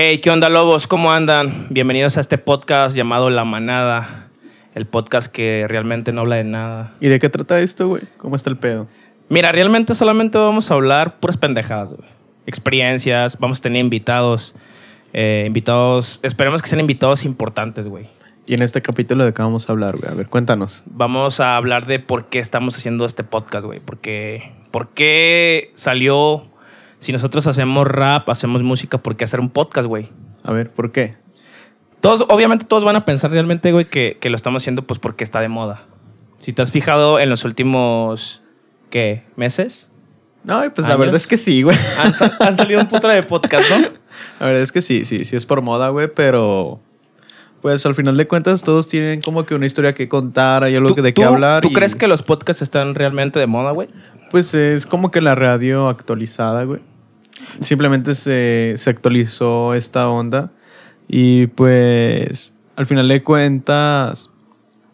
Hey, ¿qué onda, lobos? ¿Cómo andan? Bienvenidos a este podcast llamado La Manada. El podcast que realmente no habla de nada. ¿Y de qué trata esto, güey? ¿Cómo está el pedo? Mira, realmente solamente vamos a hablar puras pendejadas, güey. Experiencias, vamos a tener invitados. eh, invitados, esperemos que sean invitados importantes, güey. Y en este capítulo de qué vamos a hablar, güey. A ver, cuéntanos. Vamos a hablar de por qué estamos haciendo este podcast, güey. Porque, ¿Por qué salió? Si nosotros hacemos rap, hacemos música, ¿por qué hacer un podcast, güey? A ver, ¿por qué? Todos, obviamente todos van a pensar realmente, güey, que, que lo estamos haciendo pues porque está de moda. Si te has fijado en los últimos, ¿qué? ¿Meses? No, pues la verdad es que sí, güey. Han, sa- han salido un puto de podcast, ¿no? La verdad es que sí, sí, sí es por moda, güey, pero... Pues al final de cuentas todos tienen como que una historia que contar, hay algo ¿Tú, que de qué hablar. ¿Tú y, crees que los podcasts están realmente de moda, güey? Pues es como que la radio actualizada, güey. Simplemente se, se actualizó esta onda y pues al final de cuentas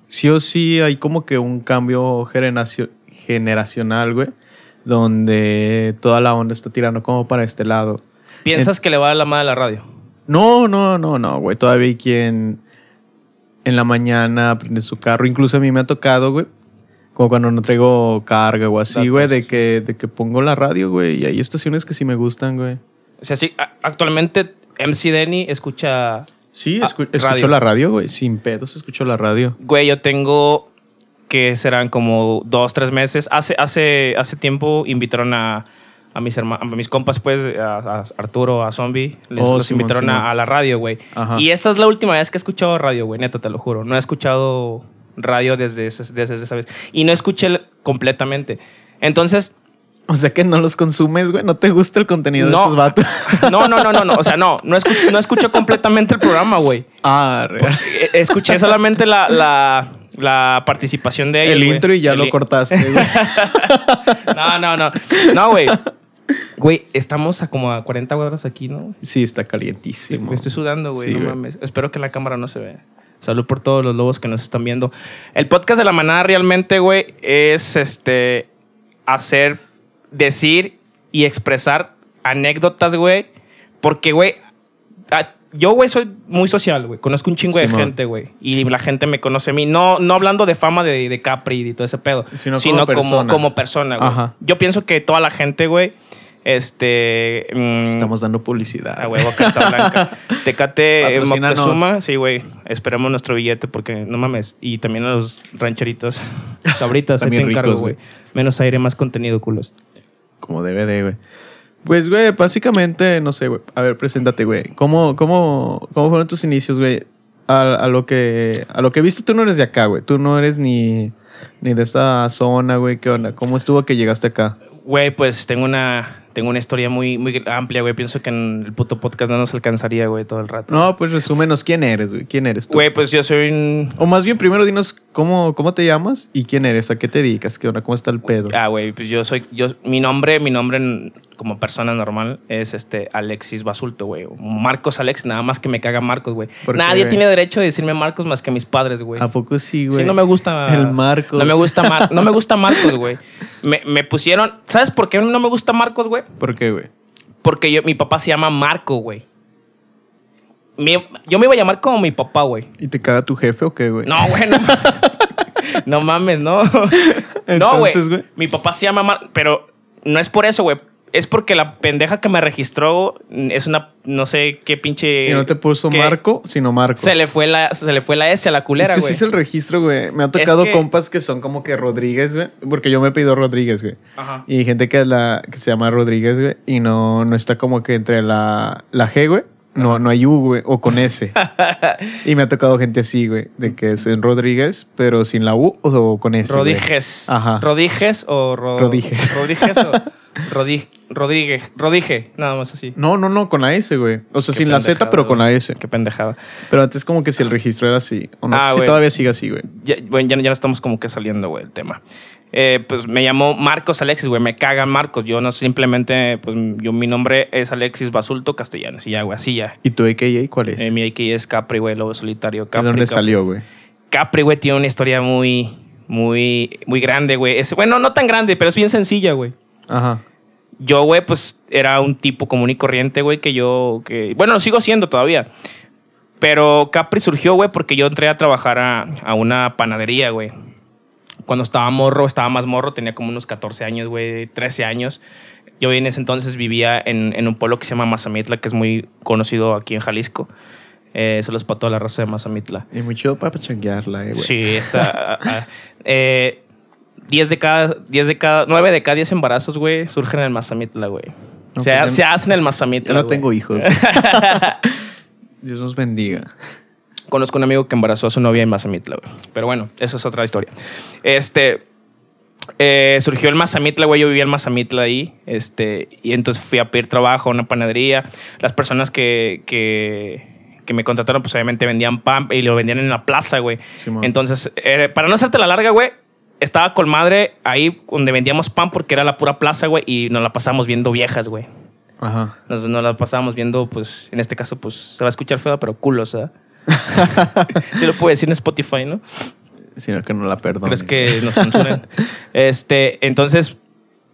sí o sí hay como que un cambio generacio- generacional, güey, donde toda la onda está tirando como para este lado. ¿Piensas que le va a la madre la radio? No, no, no, no, güey. Todavía hay quien en la mañana prende su carro. Incluso a mí me ha tocado, güey. Como cuando no traigo carga o así, güey, de que, de que pongo la radio, güey. Y hay estaciones que sí me gustan, güey. O sea, sí, actualmente MC Denny escucha... Sí, Ah, escu- radio. escucho la radio, güey. Sin pedos escucho la radio. Güey, yo tengo que serán como dos, tres meses. Hace, hace, hace tiempo invitaron a, a mis herma- a mis compas, pues, a, a Arturo, a Zombie. Les, Oh, los invitaron a- la radio, güey. Y esta es la última vez que he escuchado radio, güey, neta, te lo juro. No he escuchado radio desde, ese- desde esa vez. Y no escuché completamente. Entonces, O sea que no los consumes, güey. No te gusta el contenido de esos vatos. No, no, no, no, no. O sea, no. No, escu- no escuché completamente el programa, güey. ah, real. Eh, Escuché solamente la, la, la participación de ellos. El intro y ya El lo cortaste, güey. No, no, no. No, güey. Güey, estamos a como a 40 horas aquí, ¿no? sí, está calientísimo. Me estoy sudando, güey. Sí, no mames. Espero que la cámara no se vea. Salud por todos los lobos que nos están viendo. El podcast de la manada realmente, güey, es este hacer, decir y expresar anécdotas, güey. Porque, güey, yo, güey, soy muy social, güey. Conozco un chingo de gente, güey. Y la gente me conoce a mí. No, no hablando de fama de, de Capri y todo ese pedo. Sino Sino, como como, persona. güey. Yo pienso que toda la gente, güey, este... mm, Estamos dando publicidad. a huevo, carta blanca. Tecate eh. Moctezuma. Sí, güey. Esperemos nuestro billete porque no mames. Y también a los rancheritos. Sabritas, ahí te bien encargo, güey. güey. Menos aire, más contenido, culos. Como debe de, güey. Pues, güey, básicamente, no sé, güey. A ver, preséntate, güey. ¿Cómo, cómo, ¿Cómo fueron tus inicios, güey? A, a lo que a lo que he visto, tú no eres de acá, güey. Tú no eres ni, ni de esta zona, güey. ¿Qué onda? ¿Cómo estuvo que llegaste acá? Güey, pues tengo una, tengo una historia muy, muy amplia, güey. Pienso que en el puto podcast no nos alcanzaría, güey, todo el rato. No, pues resúmenos quién eres, güey. ¿Quién eres tú? Güey, pues yo soy un... O más bien, primero dinos cómo, cómo te llamas y quién eres, a qué te dedicas, qué onda, cómo está el pedo. Ah, güey, pues yo soy, yo, mi nombre, mi nombre como persona normal es este Alexis Basulto, güey. Marcos Alex, nada más que me caga Marcos, güey. ¿Por qué, Nadie tiene derecho de decirme Marcos más que mis padres, güey. ¿A poco sí, güey? Sí, no me gusta. El Marcos. No me gusta, Mar- no me gusta Marcos, güey. Me, me pusieron. ¿Sabes por qué no me gusta Marcos, güey? ¿Por qué, güey? Porque yo, mi papá se llama Marco, güey. Yo me iba a llamar como mi papá, güey. ¿Y te caga tu jefe o qué, güey? No, güey, no. no mames, no. no, Entonces, güey. güey. Mi papá se llama Mar, pero no es por eso, güey. Es porque la pendeja que me registró es una, no sé qué pinche. Y no te puso que Marco, sino Marcos. Se le fue la, se le fue la S a la culera, es que güey. sí es el registro, güey. Me ha tocado que- compas que son como que Rodríguez, güey. Porque yo me he pedido Rodríguez, güey. Ajá. Y gente que, la, que se llama Rodríguez, güey. Y no, no está como que entre la, la G, güey. No, no hay U, güey. O con S. y me ha tocado gente así, güey. De que es en Rodríguez, pero sin la U o con S. güey. Rodríguez. Ajá. Rodríguez o Ro- Rodríguez. Rodríguez o Rodríguez. Rodríguez, nada más así. No, no, no, con la S, güey. O sea, Qué sin la Z, pero con la. S. Qué pendejada. Pero antes como que si el registro era así. O no Ah, sé si todavía sigue así, güey. Ya, bueno, ya, estamos como que saliendo, güey, el tema. Eh, pues me llamó Marcos Alexis, güey. Me cagan Marcos. Yo no simplemente, pues yo mi nombre es Alexis Basulto Castellanos. Y ya, güey, así ya. ¿Y tu AKA cuál es? Eh, mi AKA es Capri, güey, Lobo Solitario. ¿De Capri, dónde Capri. salió, güey? Capri, güey, tiene una historia muy, muy, muy grande, güey. Es- Bueno, no tan grande, pero es bien sencilla, güey. Ajá. yo, güey, pues era un tipo común y corriente, güey, que yo, que, bueno, lo sigo siendo todavía. Pero Capri surgió, güey, porque yo entré a trabajar a, a una panadería, güey. Cuando estaba morro, estaba más morro, tenía como unos 14 años, güey, 13 años. Yo en ese entonces vivía en, en un pueblo que se llama Mazamitla, que es muy conocido aquí en Jalisco. Eh, se los para toda la raza de Mazamitla. Y muy chido para pachanguearla, eh, güey. Sí, está. ah, ah, eh, 10 de cada, 10 de cada, 9 de cada 10 embarazos, güey, surgen en el Mazamitla, güey. No, se, pues se hacen en el Mazamitla. Yo no güey. tengo hijos. Dios nos bendiga. Conozco un amigo que embarazó a su novia en Mazamitla, güey. Pero bueno, eso es otra historia. Este. eh, surgió el Mazamitla, güey. Yo vivía en Mazamitla ahí. Este. Y entonces fui a pedir trabajo a una panadería. Las personas que. que que me contrataron, pues obviamente vendían pan y lo vendían en la plaza, güey. Entonces, eh, para no hacerte la larga, güey, estaba con madre ahí donde vendíamos pan porque era la pura plaza, güey, y nos la pasamos viendo viejas, güey. Ajá. Nos, nos la pasábamos viendo, pues, en este caso, pues, se va a escuchar feo, pero culos, ¿verdad? sí lo puedo decir en Spotify, ¿no? Sino que no la perdono. ¿Crees que nos censuren? este, entonces,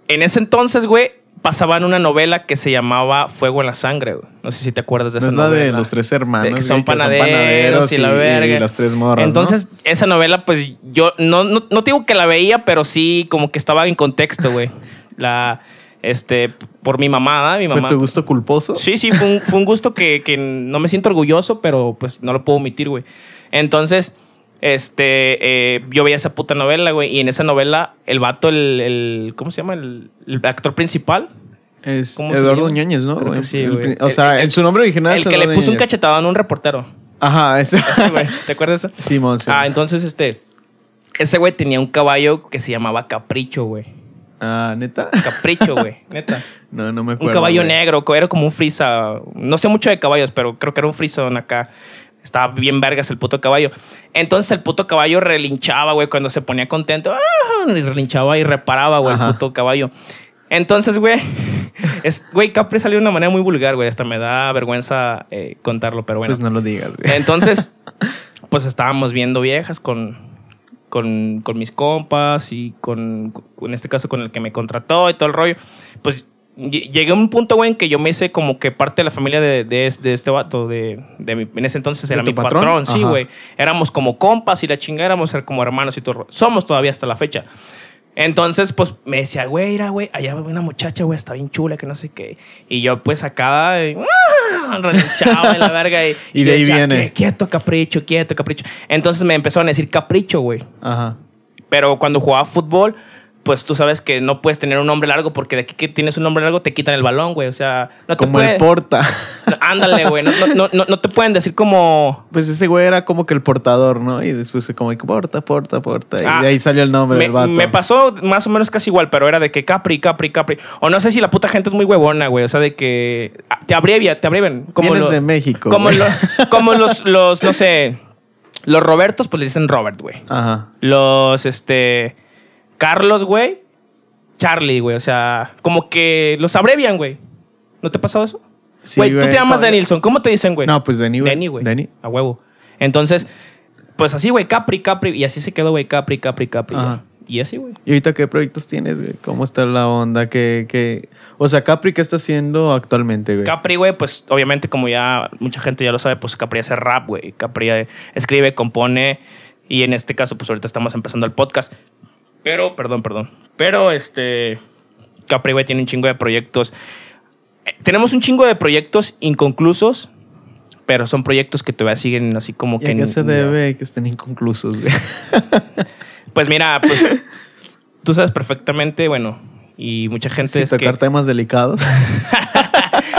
en ese entonces, güey, pasaban una novela que se llamaba Fuego en la Sangre, güey. No sé si te acuerdas de No esa es la de los tres hermanos. De que güey, son panaderos, y, la verga. Y las tres morras. Entonces, esa novela, pues yo no, no, no digo que la veía, pero sí como que estaba en contexto, güey. La, este, por mi mamá. Mi ¿no? ¿Fue mamá. tu gusto culposo? Sí, sí, fue un, fue un gusto que, que no me siento orgulloso, pero pues no lo puedo omitir, güey. Entonces, este, eh, yo veía esa puta novela, güey, y en esa novela, el vato, el, el- ¿cómo se llama? El, el actor principal. Es ¿Cómo se Eduardo? Ñañez, ¿no? Creo que güey? sí, güey. o sea, El- en su nombre original El que le puso un Ñañez. cachetadón a un reportero. Ajá, ese. Sí, güey. ¿Te acuerdas de eso? Simón, Simón. Ah, entonces, este, ese güey tenía un caballo que se llamaba Capricho, güey. Ah, ¿neta? Capricho, güey, neta. No, no me acuerdo. Un caballo güey. negro, co- era como un frisa. No sé mucho de caballos, pero creo que era un frisón acá. Estaba bien vergas el puto caballo. Entonces el puto caballo relinchaba, güey, cuando se ponía contento. ¡ah! Y relinchaba y reparaba, güey, el puto caballo. Entonces, güey, es, güey, Capri salió de una manera muy vulgar, güey. Hasta me da vergüenza eh, contarlo, pero bueno. Pues no lo digas, güey. Entonces, pues estábamos viendo viejas con, con, con mis compas y con, en este caso, con el que me contrató y todo el rollo. Pues llegué a un punto, güey, en que yo me hice como que parte de la familia de, de, de este vato. De, de mi- en ese entonces ¿De era mi patrón? patrón, sí, güey. Éramos como compas y la chingada éramos como hermanos y todo. Somos todavía hasta la fecha. Entonces, pues me decía, güey, mira, güey, allá va una muchacha, güey, está bien chula, que no sé qué. Y yo, pues acá, eh, relinchaba en la verga. Y, Y de yo ahí decía, viene. "¿Qué? Quieto, capricho, quieto, capricho. Entonces me empezaron a decir capricho, güey. Ajá. Pero cuando jugaba fútbol, pues tú sabes que no puedes tener un nombre largo porque de aquí que tienes un nombre largo te quitan el balón, güey. O sea, no te Como el porta. Ándale, güey. No, no, no, no te pueden decir como. Pues ese güey era como que el portador, ¿no? Y después fue como que porta, porta, porta. Y Ah, de ahí salió el nombre Me, del vato. me pasó más o menos casi igual, pero era de que Capri, Capri, Capri. O no sé si la puta gente es muy huevona, güey. O sea, de que ah, te abrevia, te abrevian. Como Vienes lo- de México. Como, lo- como los, los, no sé, los Robertos, pues le dicen Robert, güey. Ajá. Los, este, Carlos, güey. Charlie, güey. O sea, como que los abrevian, güey. ¿No te ha pasado eso? Sí, Güey, tú te llamas. Denilson. ¿Cómo te dicen, güey? No, pues Denny, güey. Denny, güey. Denny. A huevo. Entonces, pues así, güey, Capri, Capri. Y así se quedó, güey, Capri, Capri, Capri. Ajá. Y así, güey. ¿Y ahorita qué proyectos tienes, güey? ¿Cómo está la onda? ¿Qué, qué... O sea, Capri, ¿qué está haciendo actualmente, güey? Capri, güey, pues obviamente como ya mucha gente ya lo sabe, pues Capri hace rap, güey. Capri eh, escribe, compone y en este caso pues ahorita estamos empezando el podcast. Pero, perdón, perdón. Pero este Capri, güey, tiene un chingo de proyectos. Eh, tenemos un chingo de proyectos inconclusos, pero son proyectos que todavía siguen así como ¿Y que... a qué se debe que estén inconclusos, güey? Pues mira, pues tú sabes perfectamente, bueno, y mucha gente Sin es que... tocar temas delicados.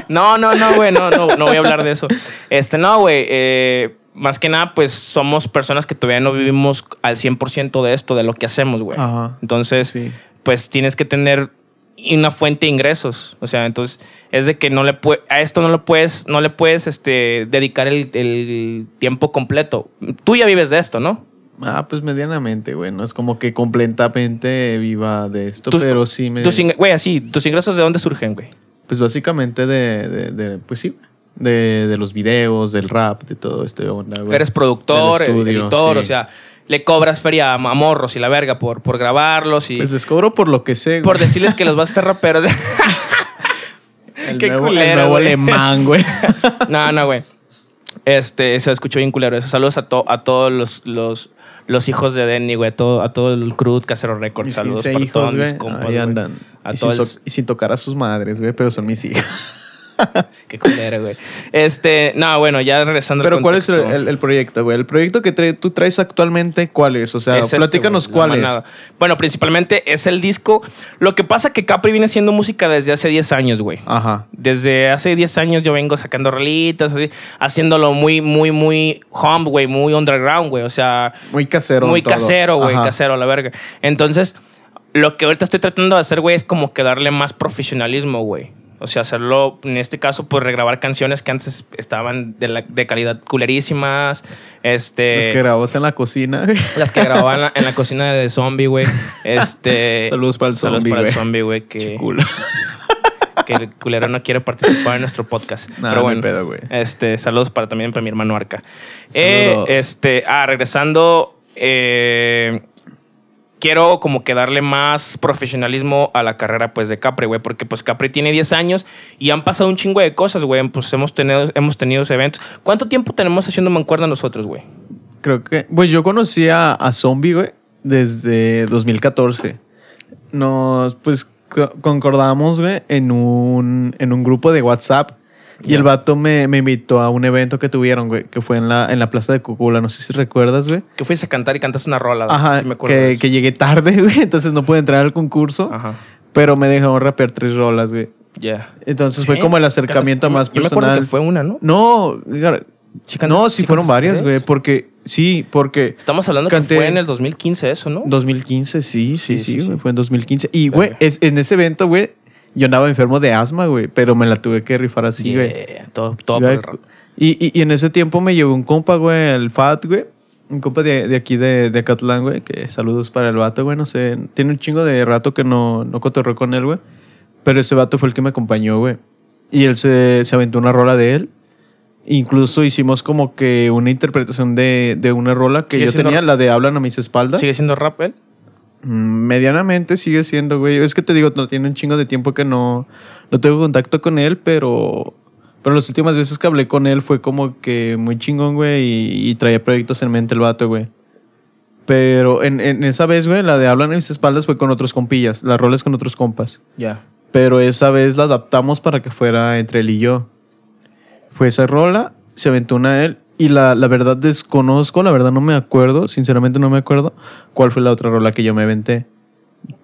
No, no, no, güey, no, no, no voy a hablar de eso. Este, no, güey, eh, más que nada, pues somos personas que todavía no vivimos al 100% de esto, de lo que hacemos, güey. Ajá. Entonces, Sí. pues tienes que tener una fuente de ingresos. O sea, entonces es de que no le pue- a esto no le puedes, no le puedes este, dedicar el, el tiempo completo. Tú ya vives de esto, ¿no? Ah, pues medianamente, güey. No es como que completamente viva de esto, Tus- pero sí me... Güey, así, ¿tus ingresos de dónde surgen, güey? Pues básicamente de, de, de- pues sí, de, de los videos, del rap, de todo este onda, güey. Eres productor, estudio, editor, sí. o sea, le cobras feria a, morros y la verga por, por grabarlos y Pues les cobro por lo que sé, güey. por decirles que los vas a hacer raperos. el qué nuevo, el culero, nuevo güey. alemán, güey. no, no, güey. Este, se escuchó bien culero eso. Saludos a, to- a todos los, los, los hijos de Denny, güey. A todo, a todo el crew Casero Records. Saludos 15 para hijos, todos mis compas, Ahí andan. A y, sin todos. so- y sin tocar a sus madres, güey, pero son mis hijos. Qué culero, güey. Este, no, bueno, ya regresando al Pero ¿cuál es el, contexto. el- el proyecto, güey? El proyecto que trae- tú traes actualmente, ¿cuál es? O sea, Es este, platícanos la cuál es. Bueno, principalmente es el disco. Lo que pasa que Capri viene haciendo música desde hace 10 años, güey. Ajá. Desde hace 10 años yo vengo sacando rolitas, así, haciéndolo muy, muy, muy home, güey, muy underground, güey. O sea, Muy casero. muy todo. casero, güey, Ajá. casero, la verga. Entonces, lo que ahorita estoy tratando de hacer, güey, es como que darle más profesionalismo, güey. O sea, hacerlo, en este caso, pues regrabar canciones que antes estaban de, la- de calidad culerísimas. Este, Los que grabamos en la cocina. las que grababan en la, en la cocina de Zombie, güey. Este, Saludos para el saludos zombie, para el zombie, güey, que, que el culero no quiere participar en nuestro podcast. Nah, Pero no bueno, pedo, güey. este, saludos para también para mi hermano Arca. Eh, Saludos. este, ah, regresando, eh, quiero como que darle más profesionalismo a la carrera pues de Capri, güey, porque pues Capri tiene 10 años y han pasado un chingo de cosas, güey, pues hemos tenido, hemos tenido eventos. ¿Cuánto tiempo tenemos haciendo mancuerda nosotros, güey? Creo que. Pues yo conocí a, Zombie, güey, desde 2014. Nos, pues, co- concordamos, güey, en un, en un grupo de WhatsApp. Y el vato me, me invitó a un evento que tuvieron, güey, que fue en la, en la plaza de Cocula. No sé si recuerdas, güey. Que fuiste a cantar y cantaste una rola. Ajá, sí me acuerdo que, que llegué tarde, güey, entonces no pude entrar al concurso. Ajá, Pero me dejaron rapear tres rolas, güey. ya. Entonces fue Sí, como el acercamiento yo- más Yo me acuerdo personal. que fue una, ¿no? No, cantaste- no, sí fueron varias, güey, porque sí, porque Estamos hablando Canté- que fue en el 2015 eso, ¿no? 2015, sí, Sí, sí, sí, sí, sí. güey, fue en 2015. Y, güey, es, en ese evento, güey, yo andaba enfermo de asma, güey, pero me la tuve que rifar así, güey. Yeah, todo, todo por Güey, el rap. Y, y, y en ese tiempo me llevó un compa, güey, el Fat, güey. Un compa de, de aquí de, de Acatlán, güey, que saludos para el vato, güey, no sé. Tiene un chingo de rato que no, no cotorreo con él, güey. Pero ese vato fue el que me acompañó, güey. Y él se, se aventó una rola de él. Incluso hicimos como que una interpretación de, de una rola que ¿Sigue yo tenía, la de Hablan a mis espaldas. ¿Sigue siendo rap él? Medianamente sigue siendo, güey. Es que te digo, no tiene un chingo de tiempo que no, no tengo contacto con él, pero, pero las últimas veces que hablé con él fue como que muy chingón, güey, y, y traía proyectos en mente el vato, güey. Pero en, en esa vez, güey, la de Hablan a mis espaldas fue con otros compillas, las rolas con otros compas. Ya. Pero esa vez la adaptamos para que fuera entre él y yo. Fue esa rola, se aventó una él. Y la, la verdad desconozco, la verdad no me acuerdo, sinceramente no me acuerdo cuál fue la otra rola que yo me aventé.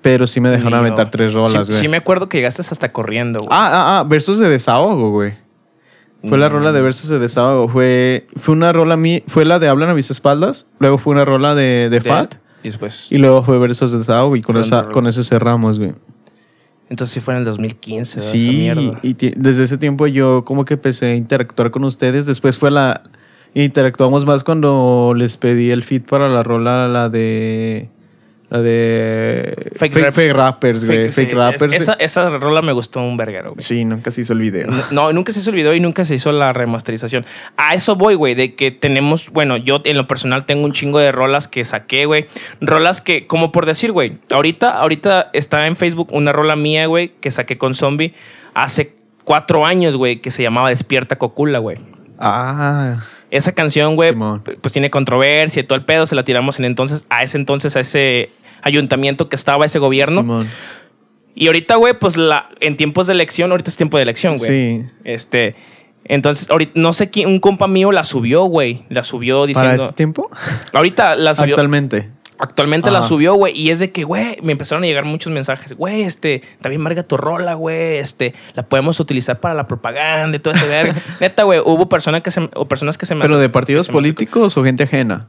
Pero sí me dejaron Mío. aventar tres rolas, Sí, güey. sí me acuerdo que llegaste hasta corriendo, güey. Ah, ah, ah, versos de desahogo, güey. Fue la Mm. rola de versos de desahogo. Fue, fue una rola mí, fue la de Hablan a mis espaldas. Luego fue una rola de, de De- Fat. Y después. Y luego fue versos de desahogo. Y con, esa, con ese cerramos, güey. Entonces sí fue en el 2015, ¿verdad? Esa Sí, mierda. y desde ese tiempo yo como que empecé a interactuar con ustedes. Después fue la... Interactuamos más cuando les pedí el feed para la rola, la de... La de... Fake fake, raps. fake rappers, güey. Fake- Fake, sí, rappers. Esa, esa rola me gustó un verguero, güey. Sí, nunca se hizo el video. No, nunca se hizo el video y nunca se hizo la remasterización. A eso voy, güey, de que tenemos, bueno, yo en lo personal tengo un chingo de rolas que saqué, güey. Rolas que, como por decir, güey, ahorita, ahorita está en Facebook una rola mía, güey, que saqué con Zombie hace cuatro años, güey, que se llamaba Despierta Cocula, güey. Ah, Esa canción, güey, Simón. pues tiene controversia y todo el pedo, se la tiramos en entonces, a ese entonces, a ese ayuntamiento que estaba, ese gobierno. Simón. Y ahorita, güey, pues la, en tiempos de elección, ahorita es tiempo de elección, güey. Sí. Este, entonces, ahorita, no sé quién, un compa mío la subió, güey. La subió ¿Para diciendo. ese tiempo? Ahorita la subió. Actualmente. Actualmente la subió, güey. Y es de que, güey, me empezaron a llegar muchos mensajes. Güey, este, también marga tu rola, güey. Este, la podemos utilizar para la propaganda y todo ese verga. Neta, güey, hubo personas que se, o personas que se me ¿Pero de partidos políticos o gente ajena?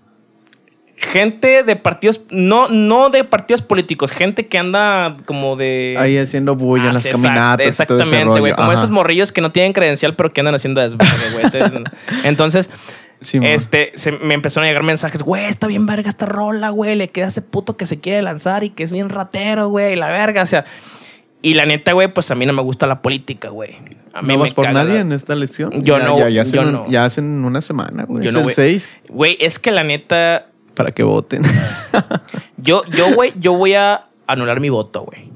Gente de partidos, no, no de partidos políticos, gente que anda como de. Ahí haciendo bulla en Ah, las sí, caminatas. Exactamente, güey. Como Ajá. esos morrillos que no tienen credencial, pero que andan haciendo desmadre, güey. Entonces, Este, se, me empezaron a llegar mensajes, güey, está bien verga esta rola, güey. Le queda ese puto que se quiere lanzar y que es bien ratero, güey. La verga, o sea. Y la neta, güey, pues a mí no me gusta la política, güey. A mí ¿No me vas por caga nadie la- en esta elección? Yo Ya- no, Ya, ya hacen, yo un- no. ya hacen una semana, güey. Yo es no, el. 6. Güey, es que la neta, Para que voten. Yo, yo, güey, yo voy a anular mi voto, güey.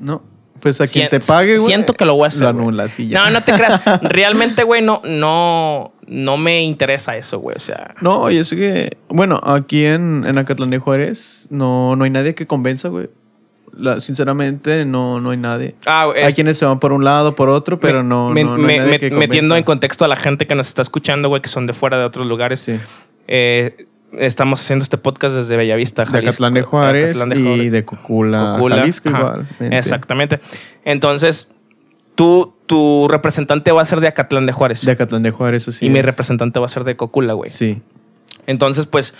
no. Pues a quien Sien- te pague, güey. Siento que lo voy a hacer. Lo güey. anulas y ya. No, no te creas. Realmente, güey, no, no, no me interesa eso, güey. O sea, No, y es que, bueno, aquí en, en Acatlán de Juárez no, no hay nadie que convenza, güey. La- sinceramente, no, no hay nadie. ah, hay es- quienes se van por un lado, por otro, pero me- no, me- no, no hay me- nadie me- que metiendo en contexto a la gente que nos está escuchando, güey, que son de fuera de otros lugares. Sí. Eh, estamos haciendo este podcast desde Bellavista, De Jalisco. Acatlán de Juárez Acatlán de y Juárez. de Cocula, Cocula, Jalisco igualmente. Exactamente. Entonces, tú, tu representante va a ser de Acatlán de Juárez. De Acatlán de Juárez, así y mi es. representante va a ser de Cocula, güey. Sí. Entonces, pues,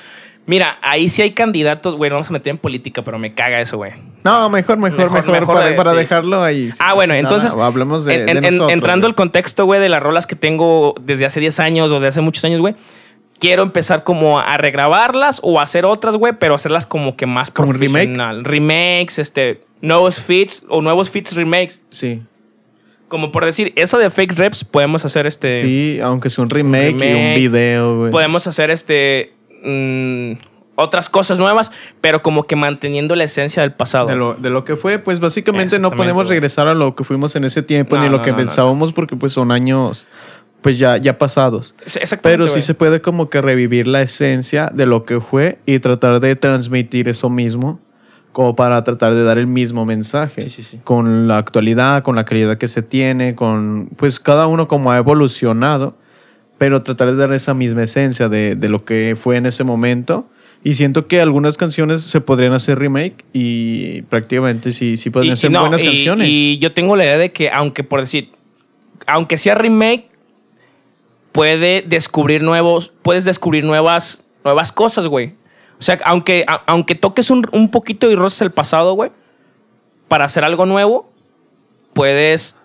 mira, ahí sí hay candidatos, güey, no vamos a meter en política, pero me caga eso, güey. No, mejor, mejor, Mejor, mejor, para, de- para sí. dejarlo ahí. Ah, bueno, entonces. nada, hablemos de, en- de en- en- nosotros, entrando al contexto, güey, de las rolas que tengo desde hace 10 años o de hace muchos años, güey. Quiero empezar como a regrabarlas o a hacer otras, güey, pero hacerlas como que más ¿Como un remake? profesional. Remakes, este, nuevos fits o nuevos fits remakes. Sí. Como por decir, eso de fake reps podemos hacer este. Sí, aunque sea un remake, y un video, güey. Podemos hacer este. mm, otras cosas nuevas, pero como que manteniendo la esencia del pasado. De lo, de lo que fue, pues básicamente no podemos regresar a lo que fuimos en ese tiempo No, ni lo que no, pensábamos porque pues son años pues ya, ya pasados. Pero sí güey. se puede como que revivir la esencia de lo que fue y tratar de transmitir eso mismo como para tratar de dar el mismo mensaje Sí, sí, sí. con la actualidad, con la calidad que se tiene, con pues cada uno como ha evolucionado, pero tratar de dar esa misma esencia de, de lo que fue en ese momento. Y siento que algunas canciones se podrían hacer remake y prácticamente sí, sí podrían Y- ser no, buenas y- canciones. Y yo tengo la idea de que, aunque por decir, aunque sea remake, puede descubrir nuevos, puedes descubrir nuevas, nuevas cosas, güey. O sea, aunque, a- aunque toques un, un poquito y roces el pasado, güey, para hacer algo nuevo, puedes,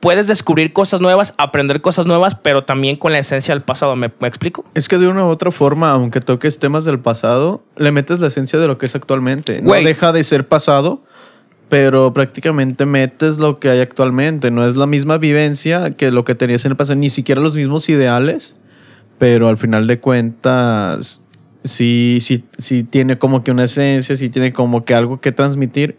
puedes descubrir cosas nuevas, aprender cosas nuevas, pero también con la esencia del pasado. ¿Me, me explico? Es que de una u otra forma, aunque toques temas del pasado, le metes la esencia de lo que es actualmente. No deja de ser pasado, pero prácticamente metes lo que hay actualmente. No es la misma vivencia que lo que tenías en el pasado, ni siquiera los mismos ideales, pero al final de cuentas, sí, sí, sí tiene como que una esencia, sí tiene como que algo que transmitir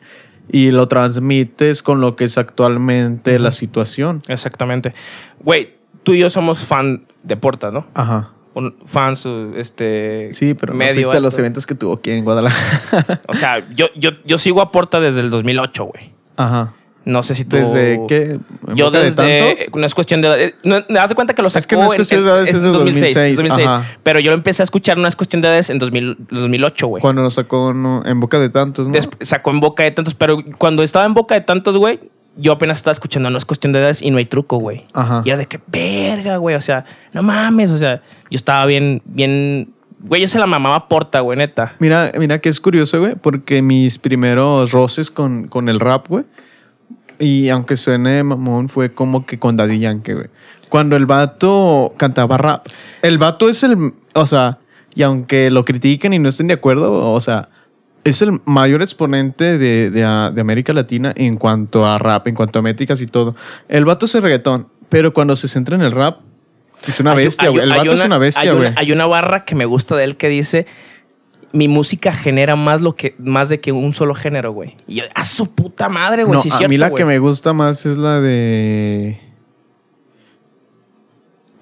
y lo transmites con lo que es actualmente la situación. Exactamente. Güey, tú y yo somos fan de Porta, ¿no? Ajá. Un- fans, este... Sí, pero no medio fuiste a los eventos que tuvo aquí en Guadalajara. O sea, yo, yo, yo sigo a Porta desde el 2008, güey. Ajá. No sé si tú... ¿Desde qué? ¿En Yo de desde... tantos? no es cuestión de... eh, No, me das de cuenta que lo sacó Es que no es en- cuestión de edades, es de 2006, 2006. ajá. Pero yo lo empecé a escuchar, no es cuestión de edades, en 2000 2008, güey. Cuando nos sacó no, en boca de tantos, ¿no? Des- sacó en Boca de Tantos, pero cuando estaba en Boca de Tantos, güey, yo apenas estaba escuchando, no es cuestión de edades y no hay truco, güey. Ajá. Y era de que, verga, güey, o sea, no mames, o sea, yo estaba bien, bien... Güey, yo se la mamaba Porta, güey, neta. Mira, mira que es curioso, güey, porque mis primeros roces con, con el rap, güey, y aunque suene mamón, fue como que con Daddy Yankee, güey. Cuando el vato cantaba rap, el vato es el, o sea, y aunque lo critiquen y no estén de acuerdo, o sea, es el mayor exponente de, de, ah, de América Latina en cuanto a rap, en cuanto a métricas y todo. El vato es el reggaetón, pero cuando se centra en el rap, es una bestia, güey. El vato es una bestia, güey. Hay una barra que me gusta de él que dice... Mi música genera más lo que más de que un solo género, güey. Y a su puta madre, güey. No, a cierto, mí la que me gusta más es la de.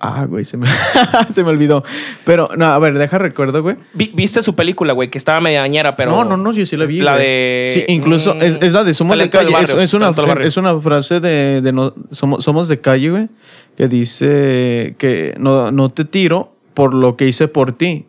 Ah, güey, se me, se me olvidó. Pero, no, a ver, deja recuerdo, güey. Vi- ¿Viste su película, güey? Que estaba media dañera, pero... no, no, no, yo sí la vi. La güey. de... Sí, incluso mm, es, es la de Somos de Talento del Calle. Es, barrio, es una, Talento del barrio. es una frase de, de no, somos, somos de calle, güey, que dice que no, no te tiro por lo que hice por ti.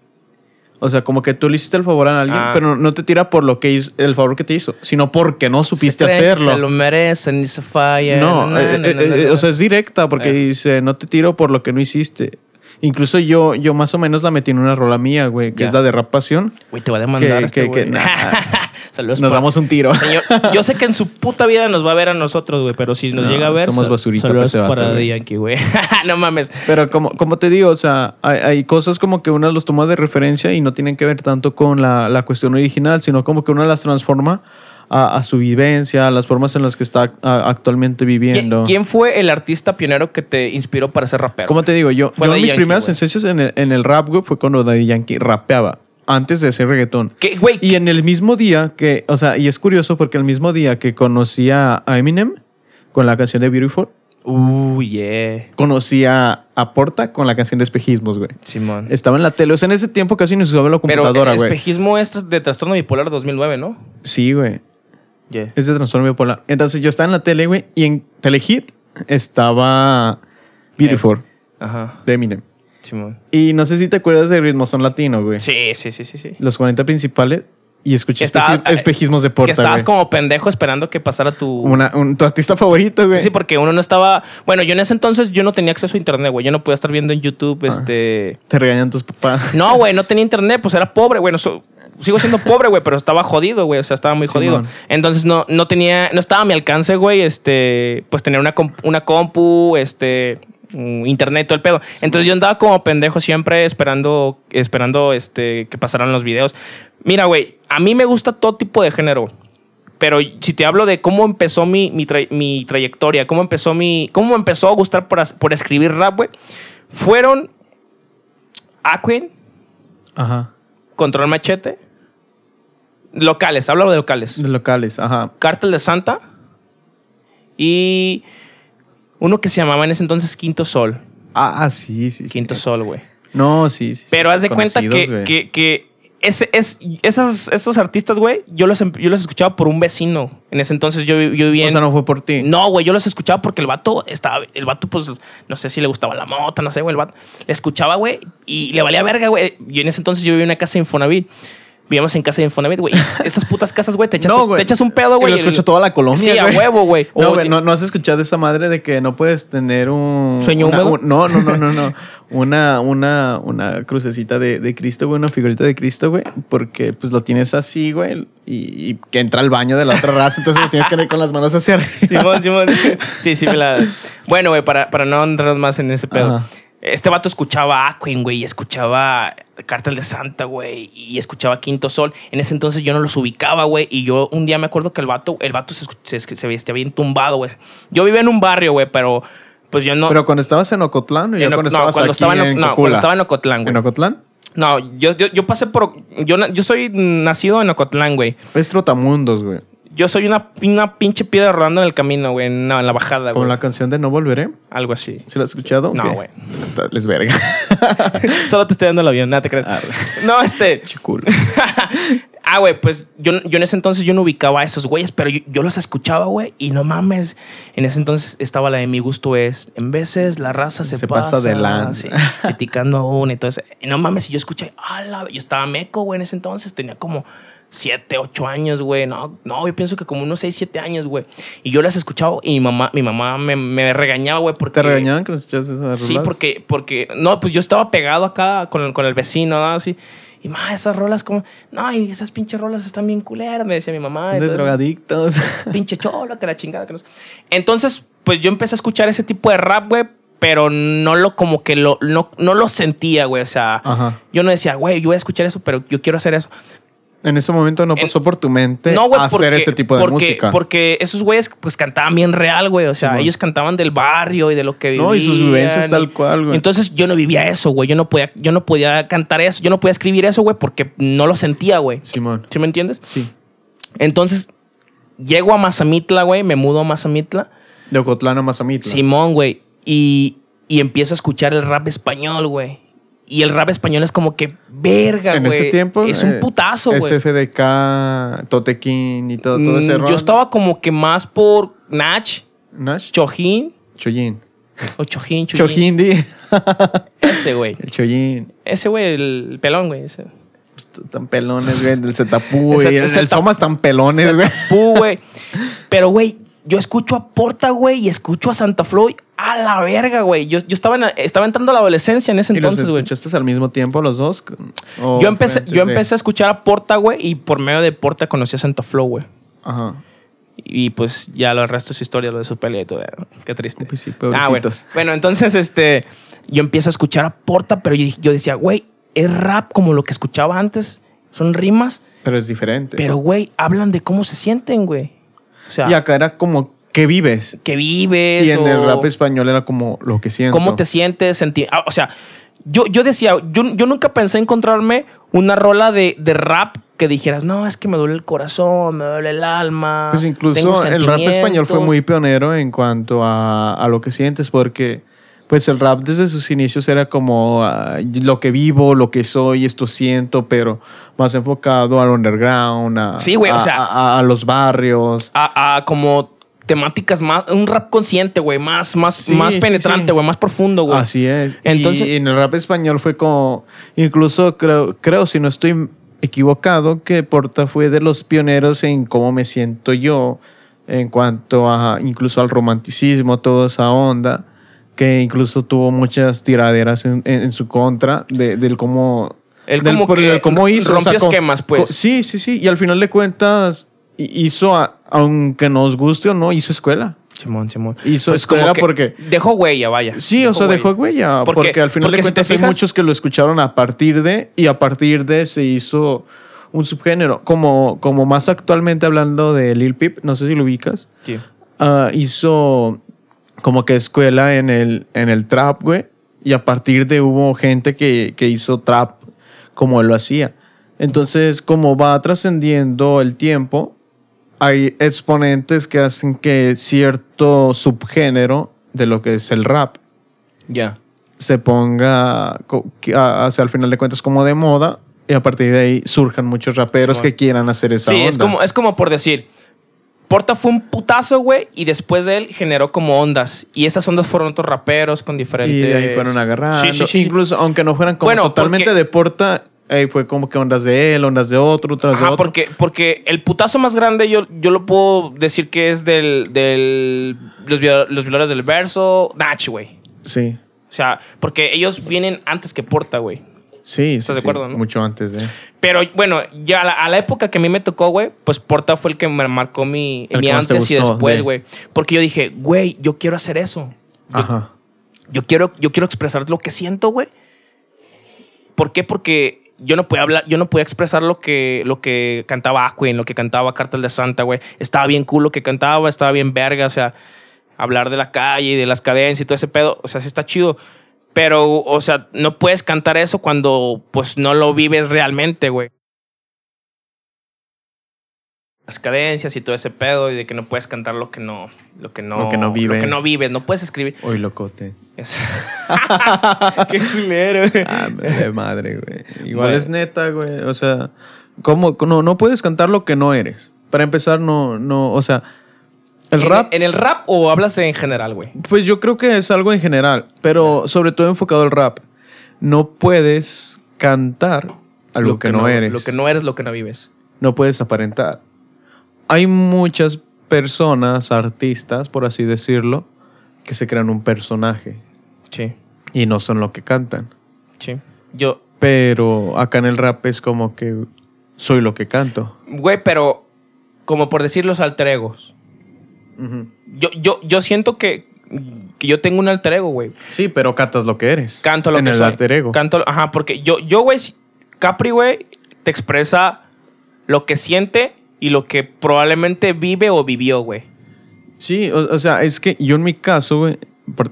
O sea, como que tú le hiciste el favor a alguien, Ah. pero no te tira por lo que hizo, el favor que te hizo, sino porque no supiste Se creen que hacerlo. Se lo merecen y se falla. No, eh, eh, eh, o sea, es directa porque Eh. dice, no te tiro por lo que no hiciste. Incluso yo, yo más o menos la metí en una rola mía, güey, que Ya. es la de Rap Pasión. Güey, te va a demandar que- este que- que- güey. nah. Saludos Nos pa- damos un tiro. Señor, yo sé que en su puta vida nos va a ver a nosotros, güey, pero si nos No, llega a ver... somos basurita para ese vato, para Yankee, güey. no mames. Pero como, como te digo, o sea, hay, hay cosas como que una los toma de referencia y no tienen que ver tanto con la, la cuestión original, sino como que una las transforma a, a su vivencia, a las formas en las que está a- actualmente ¿Quién, viviendo. quién fue el artista pionero que te inspiró para ser rapero? Como te digo, yo, Fue yo mis Yankee, primeras sensaciones en el, en el rap, güey, fue cuando Daddy Yankee rapeaba. antes de hacer reggaetón. Que, güey, Y en el mismo día que, o sea, y es curioso porque el mismo día que conocí a Eminem con la canción de Beautiful, Uh, yeah. conocí a, a Porta con la canción de Espejismos, güey. Simón. Estaba en la tele, o sea, en ese tiempo casi se usaba la Pero computadora, el güey. espejismo es de trastorno bipolar 2009, ¿no? Sí, güey. Yeah. Es de trastorno bipolar. Entonces yo estaba en la tele, güey, y en Telehit estaba Beautiful Ajá. de Eminem. Simón. Y no sé si te acuerdas de Ritmo Son Latino, güey. Sí, sí, sí, sí, sí. Los 40 principales y escuché Estaba- espeji- espejismos de que Porta, estabas güey. como pendejo esperando que pasara tu... Una- un- tu artista favorito, güey. Sí, porque uno no estaba... Bueno, yo en ese entonces yo no tenía acceso a internet, güey. Yo no podía estar viendo en YouTube, Ah. este... Te regañan tus papás. No, güey, no tenía internet, pues era pobre, güey. No so- sigo siendo pobre, güey, pero estaba jodido, güey. O sea, estaba muy jodido. Entonces no, no tenía, no estaba a mi alcance, güey, este, pues tener una, comp- una compu, este, mm, internet, todo el pedo. Entonces yo andaba como pendejo siempre esperando, esperando, este, que pasaran los videos. Mira, güey, a mí me gusta todo tipo de género. Pero si te hablo de cómo empezó mi, mi, tra- mi trayectoria, cómo empezó mi. cómo empezó a gustar por, por escribir rap, güey. Fueron Aquin, Ajá. Control Machete. Locales, hablo de locales. De locales, ajá. Cártel de Santa. Y uno que se llamaba en ese entonces Quinto Sol. Ah, sí, sí. sí. Quinto Sol, güey. No, sí, sí. Pero haz de cuenta que, que, que ese, es, esos, esos artistas, güey, yo los, em- yo los escuchaba por un vecino. En ese entonces yo, yo vivía O en- sea, no fue por ti. No, güey, yo los escuchaba porque el vato estaba. El vato, pues, no sé si le gustaba la mota, no sé, güey. El vato le escuchaba, güey, y le valía verga, güey. Yo en ese entonces yo vivía en una casa de Infonavit. Vivíamos en casa de Infonavit, güey. Esas putas casas, güey, te echas, No, te echas un pedo, Y güey. lo escucha toda la colonia, Sí, a huevo, güey. No, güey, no, no has escuchado esa madre de que no puedes tener un... ¿Sueño una- un- no, no, no, no, no. Una, una, una crucecita de, de Cristo, güey, una figurita de Cristo, güey, porque pues lo tienes así, güey, y, y que entra al baño de la otra raza, entonces lo tienes que ir con las manos hacia arriba. Simón, Simón. Sí, sí, me la. Bueno, güey, para, para no entrar más en ese pedo. Ajá. Este vato escuchaba Aquin, güey, y escuchaba Cártel de Santa, güey, y escuchaba Quinto Sol. En ese entonces yo no los ubicaba, güey, y yo un día me acuerdo que el vato, el vato se, se, se bien tumbado, güey. Yo vivía en un barrio, güey, pero pues yo no. Pero cuando estabas en Ocotlán o ya cuando no, estabas cuando aquí estaba en, en no, cuando estaba en Ocotlán, güey. ¿En Ocotlán? No, yo, yo, yo pasé por. Yo, yo soy nacido en Ocotlán, güey. Es Trotamundos, güey. Yo soy una, una pinche piedra rodando en el camino, güey, la- en la bajada, güey. la canción de No Volveré. Algo así. ¿Sí la has escuchado? No, güey. Les verga. Solo te estoy dando el avión, nada te creas. Ah, no, este. Chiculo. ah, güey, pues yo, yo en ese entonces yo no ubicaba a esos güeyes, pero yo, yo los escuchaba, güey, y no mames. En ese entonces estaba la de mi gusto es. En veces la raza se, Se pasa de lanza. sí, criticando a uno y todo eso. Y no mames, y yo escuché, ala, yo estaba meco, güey, en ese entonces tenía como. 7, 8 años, güey. No, no, yo pienso que como unos 6, 7 años, güey. Y yo las escuchaba y mi mamá, mi mamá me, me regañaba, güey, porque... ¿Te regañaban que los escuchabas esas Sí, porque, porque, no, pues yo estaba pegado acá con el, con el vecino, ¿no? Así. Y más, esas rolas como, no, y esas pinches rolas están bien culeras, me decía mi mamá. Son de drogadictos. Pinche cholo, que la chingada. Que. Entonces, pues yo empecé a escuchar ese tipo de rap, güey, pero no lo, como que lo, no, no lo sentía, güey. O sea, Ajá. yo no decía, güey, yo voy a escuchar eso, pero yo quiero hacer eso. En ese momento no En- pasó por tu mente No, hacer porque- ese tipo de porque, música. Porque esos güeyes, pues cantaban bien real, güey. O sea, ellos cantaban del barrio y de lo que vivían. No, y sus vivencias tal cual, güey. Entonces yo no vivía eso, güey. Yo no podía, yo no podía cantar eso, yo no podía escribir eso, güey, porque no lo sentía, güey. Simón. ¿Sí me entiendes? Sí. Entonces, llego a Mazamitla, güey, me mudo a Mazamitla. De Ocotlán a Mazamitla. Simón, güey. Y, y empiezo a escuchar el rap español, güey. Y el rap español es como que, verga, güey. En ese tiempo. Es un eh, putazo, güey. SFDK, Totequín y todo, todo ese Mm. Yo estaba como que más por Nach, Nash. Chojín Choyin. o Chojín, Chojín. Chojín, di. Ese, güey. El Choyin. Ese, güey, el pelón, güey. Pues, tan pelones, güey. Del Zetapú, güey. El El, Zeta- el Somas tan pelones, güey. Güey. Pero, güey, yo escucho a Porta, güey, y escucho a Santa Floyd a la verga, güey. Yo, yo estaba, en estaba entrando a la adolescencia en ese ¿Y los entonces, güey. escuchaste al mismo tiempo los dos? ¿O Yo empecé, yo antes de- empecé a escuchar a Porta, güey, y por medio de Porta conocí a Santa Flow, güey. Ajá. Y pues ya lo resto es historia, lo de su pelea y todo. Qué triste. Pues sí, Ah, bueno. bueno, entonces este, yo empiezo a escuchar a Porta, pero yo, yo decía, güey, es rap como lo que escuchaba antes. Son rimas, Pero es diferente. pero güey, hablan de cómo se sienten, güey. O sea, Y acá era como, ¿qué vives? que vives. Y en el rap español era como lo que siento. ¿Cómo te sientes? Senti- ah, o sea, yo, yo decía, yo, yo nunca pensé encontrarme una rola de, de rap que dijeras, no, es que me duele el corazón, me duele el alma. Pues incluso el rap español fue sentimientos". muy pionero en cuanto a, a lo que sientes, porque pues el rap desde sus inicios era como ah, lo que vivo, lo que soy, esto siento, pero más enfocado al underground, a, Sí, güey, o sea- a, a los barrios. a como temáticas más, un rap consciente, güey, más, más, Sí, más penetrante, sí. güey, más profundo, güey. Así es. Entonces- y en el rap español fue como, incluso creo, creo, si no estoy equivocado, que Porta fue de los pioneros en cómo me siento yo, en cuanto a incluso al romanticismo, toda esa onda, que incluso tuvo muchas tiraderas en, en- en su contra de, del cómo... Él del- como cómo hizo. rompió esquemas, pues. sí, sí, sí. Y al final de cuentas hizo, a- aunque nos guste o no, hizo escuela. Simón, Simón. Hizo Pues escuela como que porque- Dejó huella, vaya. Sí, o sea, dejó huella. Porque- Porque, al final porque de si cuentas hay fijas- muchos que lo escucharon a partir de, y a partir de se hizo un subgénero. Como, como más actualmente hablando de Lil Peep, no sé si lo ubicas, Sí. ah, hizo como que escuela en el, en el trap, güey. Y a partir de hubo gente que, que hizo trap como él lo hacía. Entonces, como va trascendiendo el tiempo, hay exponentes que hacen que cierto subgénero de lo que es el rap Ya. se ponga hacia al final de cuentas como de moda y a partir de ahí surjan muchos raperos que quieran hacer esa Sí, onda. es como, es como por decir, Porta fue un putazo, güey, y después de él generó como ondas. Y esas ondas fueron otros raperos con diferentes... y de ahí fueron agarrando. Sí, sí, sí. Incluso aunque no fueran como Bueno, totalmente porque- de porta, eh, fue como que ondas de él, ondas de otro, otras de otro. porque, porque el putazo más grande yo, yo lo puedo decir que es del, del los, los violadores del verso, Nach, güey. Sí. O sea, porque ellos vienen antes que Porta, güey. Sí, ¿Estás de sí, acuerdo, no? Mucho antes de. Pero bueno, ya a la, a la época que a mí me tocó, güey, pues Porta fue el que me marcó mi, El mi antes y después, de- güey. Porque yo dije, güey, yo quiero hacer eso. Yo, Ajá. yo quiero, yo quiero expresar lo que siento, güey. ¿Por qué? Porque yo no podía hablar, yo no podía expresar lo que, lo que cantaba Aquin, lo que cantaba Cartel de Santa, güey. Estaba bien cool lo que cantaba, estaba bien verga, o sea, hablar de la calle y de las cadencias y todo ese pedo, o sea, sí está chido. Pero, o sea, no puedes cantar eso cuando, pues, no lo vives realmente, güey. Las cadencias y todo ese pedo y de que no puedes cantar lo que no, lo que no, Lo que no Lo que vives. no vives, no puedes escribir. Hoy locote. Es- Qué culero, güey. Ah, de madre, güey. Igual Bueno. es neta, güey. O sea, ¿cómo? No, no puedes cantar lo que no eres. Para empezar, no, no, o sea, el ¿En- rap, ¿En el rap o hablas en general, güey? pues yo creo que es algo en general, pero sobre todo enfocado al rap. No puedes cantar a lo, que, no, eres. Lo que no eres, lo que no vives. no puedes aparentar. Hay muchas personas, artistas, por así decirlo, que se crean un personaje Sí, y no son lo que cantan. sí. Yo, Pero acá en el rap es como que soy lo que canto. güey, pero como por decir los alter egos. Ujú. Yo, yo, yo siento que, que yo tengo un alter ego, güey. Sí, pero cantas lo que eres. Canto lo en que el soy. alter ego. Canto, ajá, porque yo, yo, güey, Capri, güey, te expresa lo que siente y lo que probablemente vive o vivió, güey. Sí, o, o sea, es que yo en mi caso, güey,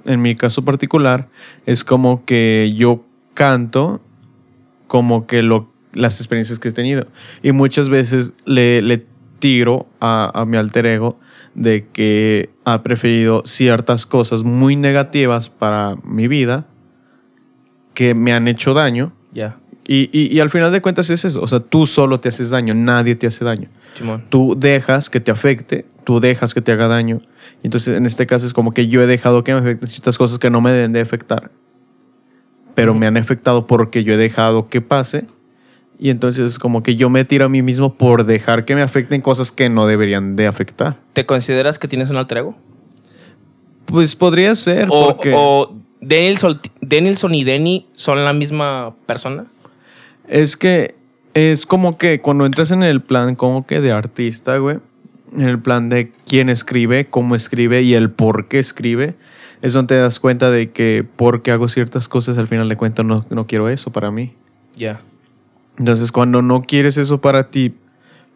en mi caso particular, es como que yo canto como que lo, las experiencias que he tenido. Y muchas veces le, le tiro a, a mi alter ego de que ha preferido ciertas cosas muy negativas para mi vida que me han hecho daño. Ya, Y, y- y al final de cuentas es eso. O sea, tú solo te haces daño, nadie te hace daño Simón. tú dejas que te afecte, tú dejas que te haga daño. Entonces, en este caso es como que yo he dejado que me afecten ciertas cosas que no me deben de afectar, pero me han afectado porque yo he dejado que pase. Y entonces es como que yo me tiro a mí mismo por dejar que me afecten cosas que no deberían de afectar. ¿Te consideras que tienes un alter ego? Pues podría ser, O, porque o Denilson, Denilson y Denny son la misma persona. Es que es como que cuando entras en el plan como que de artista, güey, en el plan de quién escribe, cómo escribe y el por qué escribe, es donde te das cuenta de que porque hago ciertas cosas al final de cuentas no, no quiero eso para mí. Ya. Entonces cuando no quieres eso para ti,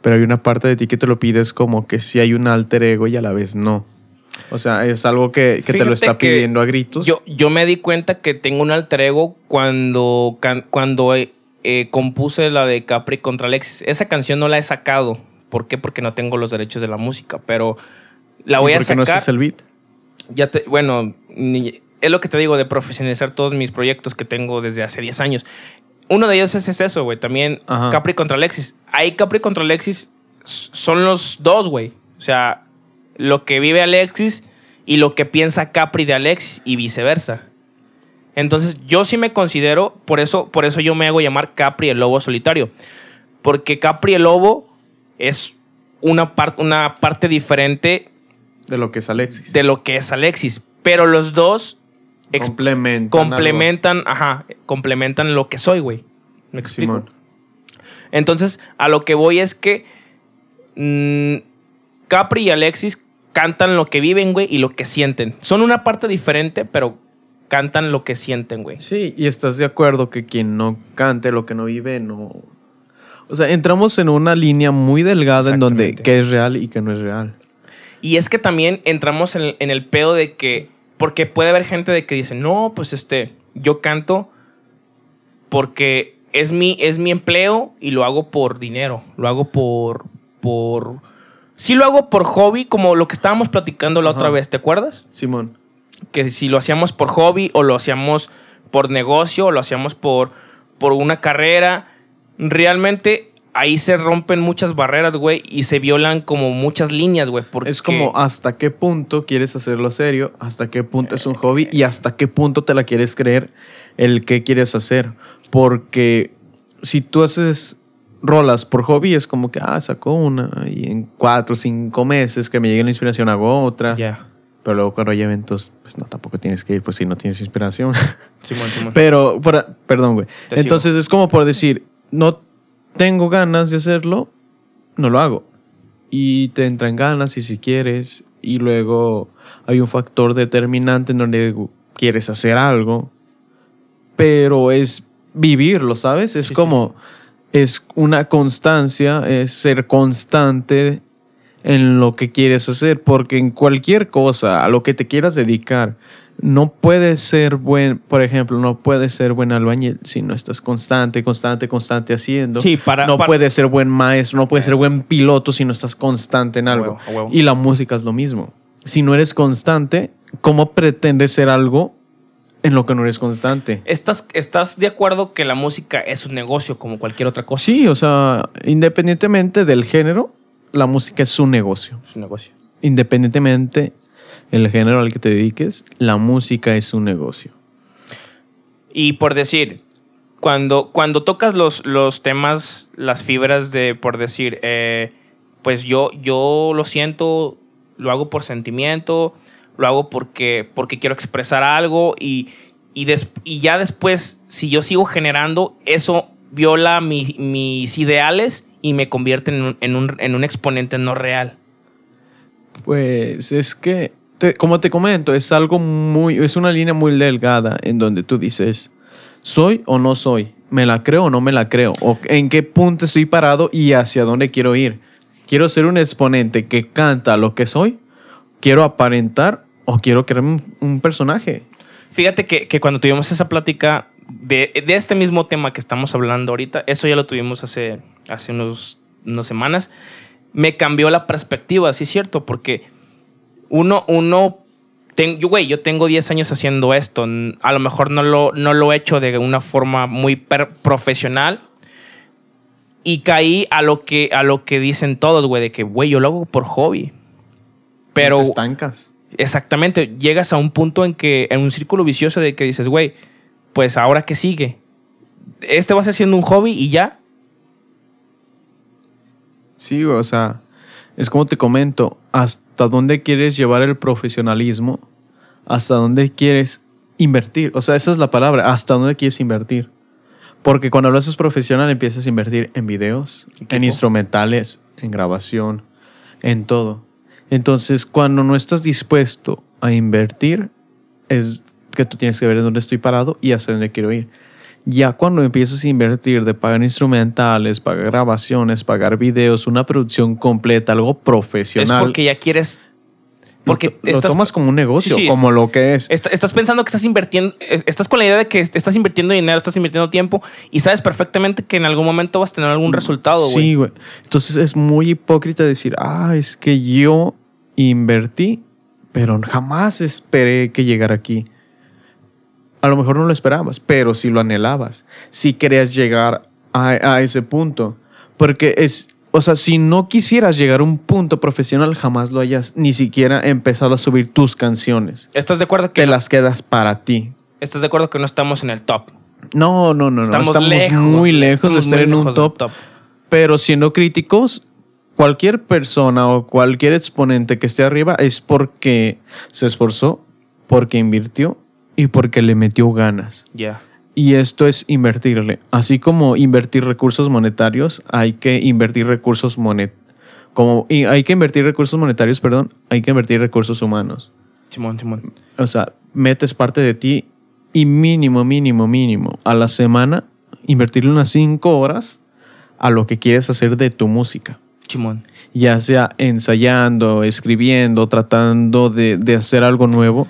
pero hay una parte de ti que te lo pides como que sí hay un alter ego y a la vez no. O sea, es algo que, que te lo está pidiendo a gritos. Yo, yo me di cuenta que tengo un alter ego cuando, cuando eh, compuse la de Capri contra Alexis. Esa canción no la he sacado. ¿Por qué? Porque no tengo los derechos de la música, pero la ¿Y voy a por qué no sacar. haces el beat? ya te, bueno, ni- es lo que te digo de profesionalizar todos mis proyectos que tengo desde hace 10 años. Uno de ellos es, es eso, güey. También Ajá. Capri contra Alexis. Ahí Capri contra Alexis son los dos, güey. O sea, lo que vive Alexis y lo que piensa Capri de Alexis y viceversa. Entonces, yo sí me considero, por eso, por eso yo me hago llamar Capri el lobo solitario. Porque Capri el lobo es una, par- una parte diferente De lo que es Alexis. de lo que es Alexis. Pero los dos complementan. complementan, ajá, complementan lo que soy, güey. ¿Me explico? Simón. Entonces, a lo que voy es que mm, Capri y Alexis cantan lo que viven, güey, y lo que sienten. Son una parte diferente, pero cantan lo que sienten, güey. Sí, y estás de acuerdo que quien no cante lo que no vive, no. O sea, entramos en una línea muy delgada en donde qué es real y qué no es real. Y es que también entramos en, en el pedo de que, porque puede haber gente de que dice, no, pues este, yo canto porque es mi, es mi empleo y lo hago por dinero, lo hago por, por, sí lo hago por hobby, como lo que estábamos platicando la Ajá. otra vez, ¿te acuerdas? Simón. Que si lo hacíamos por hobby o lo hacíamos por negocio o lo hacíamos por, por una carrera, realmente ahí se rompen muchas barreras, güey, y se violan como muchas líneas, güey. porque- Es como hasta qué punto quieres hacerlo serio, hasta qué punto es un hobby y hasta qué punto te la quieres creer el que quieres hacer. Porque si tú haces rolas por hobby, es como que, ah, sacó una y en cuatro o cinco meses que me llegue la inspiración hago otra. Ya. Pero luego cuando hay eventos, pues no, tampoco tienes que ir, pues si no tienes inspiración. Simón, Simón. Pero, por- perdón, güey. Te sigo. Entonces es como por decir, no tengo ganas de hacerlo, no lo hago. Y te entran ganas y si quieres, y luego hay un factor determinante en donde quieres hacer algo, pero es vivirlo, ¿sabes? Es Sí, sí. como, es una constancia, es ser constante en lo que quieres hacer, porque en cualquier cosa, a lo que te quieras dedicar, no puedes ser buen, por ejemplo, no puedes ser buen albañil si no estás constante, constante, constante haciendo. Sí, para- no para- puedes ser buen maestro, no puedes ser buen piloto si no estás constante en A algo. huevo, a huevo. Y la música es lo mismo. Si no eres constante, ¿cómo pretendes ser algo en lo que no eres constante? ¿Estás, ¿Estás de acuerdo que la música es un negocio como cualquier otra cosa? Sí, o sea, independientemente del género, la música es un negocio. Es un negocio. Independientemente el género al que te dediques, la música es un negocio. Y por decir, cuando, cuando tocas los, los temas, las fibras de, por decir, eh, pues yo, yo lo siento, lo hago por sentimiento, lo hago porque, porque quiero expresar algo y, y, des- y ya después, si yo sigo generando, eso viola mi- mis ideales y me convierte en un, en un- en un exponente no real. Pues es que, te- como te comento, es algo muy, es una línea muy delgada en donde tú dices, ¿soy o no soy? ¿Me la creo o no me la creo? ¿O en qué punto estoy parado y hacia dónde quiero ir? ¿Quiero ser un exponente que canta lo que soy? ¿Quiero aparentar o quiero crearme un, un personaje? Fíjate que, que cuando tuvimos esa plática de, de este mismo tema que estamos hablando ahorita, eso ya lo tuvimos hace, hace unos, unas semanas, me cambió la perspectiva, sí es cierto, porque uno, uno, ten- yo, güey, yo tengo 10 años haciendo esto, a lo mejor no lo, no lo he hecho de una forma muy per- profesional y caí a lo que, a lo que dicen todos, güey, de que, güey, yo lo hago por hobby. Pero... Te estancas. Exactamente, llegas a un punto en que, en un círculo vicioso de que dices, güey, pues ahora qué sigue. Este va a ser siendo un hobby y ya. Sí, o sea, es como te comento, hasta dónde quieres llevar el profesionalismo, hasta dónde quieres invertir. O sea, esa es la palabra, hasta dónde quieres invertir. Porque cuando lo haces profesional empiezas a invertir en videos, Equipo. en instrumentales, en grabación, en todo. Entonces, cuando no estás dispuesto a invertir, es que tú tienes que ver en dónde estoy parado y hacia dónde quiero ir. Ya cuando empiezas a invertir de pagar instrumentales, pagar grabaciones, pagar videos, una producción completa, algo Es profesional, porque ya quieres Porque lo, lo estás, tomas como un negocio, Sí, sí, como lo que es. est- estás pensando que estás invirtiendo, es- estás con la idea de que estás invirtiendo dinero, estás invirtiendo tiempo y sabes perfectamente que en algún momento vas a tener algún resultado, güey. Sí, güey. Entonces es muy hipócrita decir, ah, es que yo invertí, pero jamás esperé que llegara aquí. A lo mejor no lo esperabas, pero si lo anhelabas, si querías llegar a, a ese punto. Porque es, o sea, si no quisieras llegar a un punto profesional, jamás lo hayas ni siquiera empezado a subir tus canciones. ¿Estás de acuerdo que Te las quedas para ti. estás de acuerdo que no estamos en el top? No, no, no, no. Estamos, lejos, muy lejos estamos de estar en un del top. Pero siendo críticos, cualquier persona o cualquier exponente que esté arriba es porque se esforzó, porque invirtió y porque le metió ganas. Ya. Y esto es invertirle. Así como invertir recursos monetarios, hay que invertir recursos monet como y hay que invertir recursos monetarios, perdón, hay que invertir recursos humanos. Simón, Simón. O sea, metes parte de ti y mínimo, mínimo, mínimo a la semana invertirle unas 5 horas a lo que quieres hacer de tu música. Simón. Ya sea ensayando, escribiendo, tratando de, de hacer algo nuevo,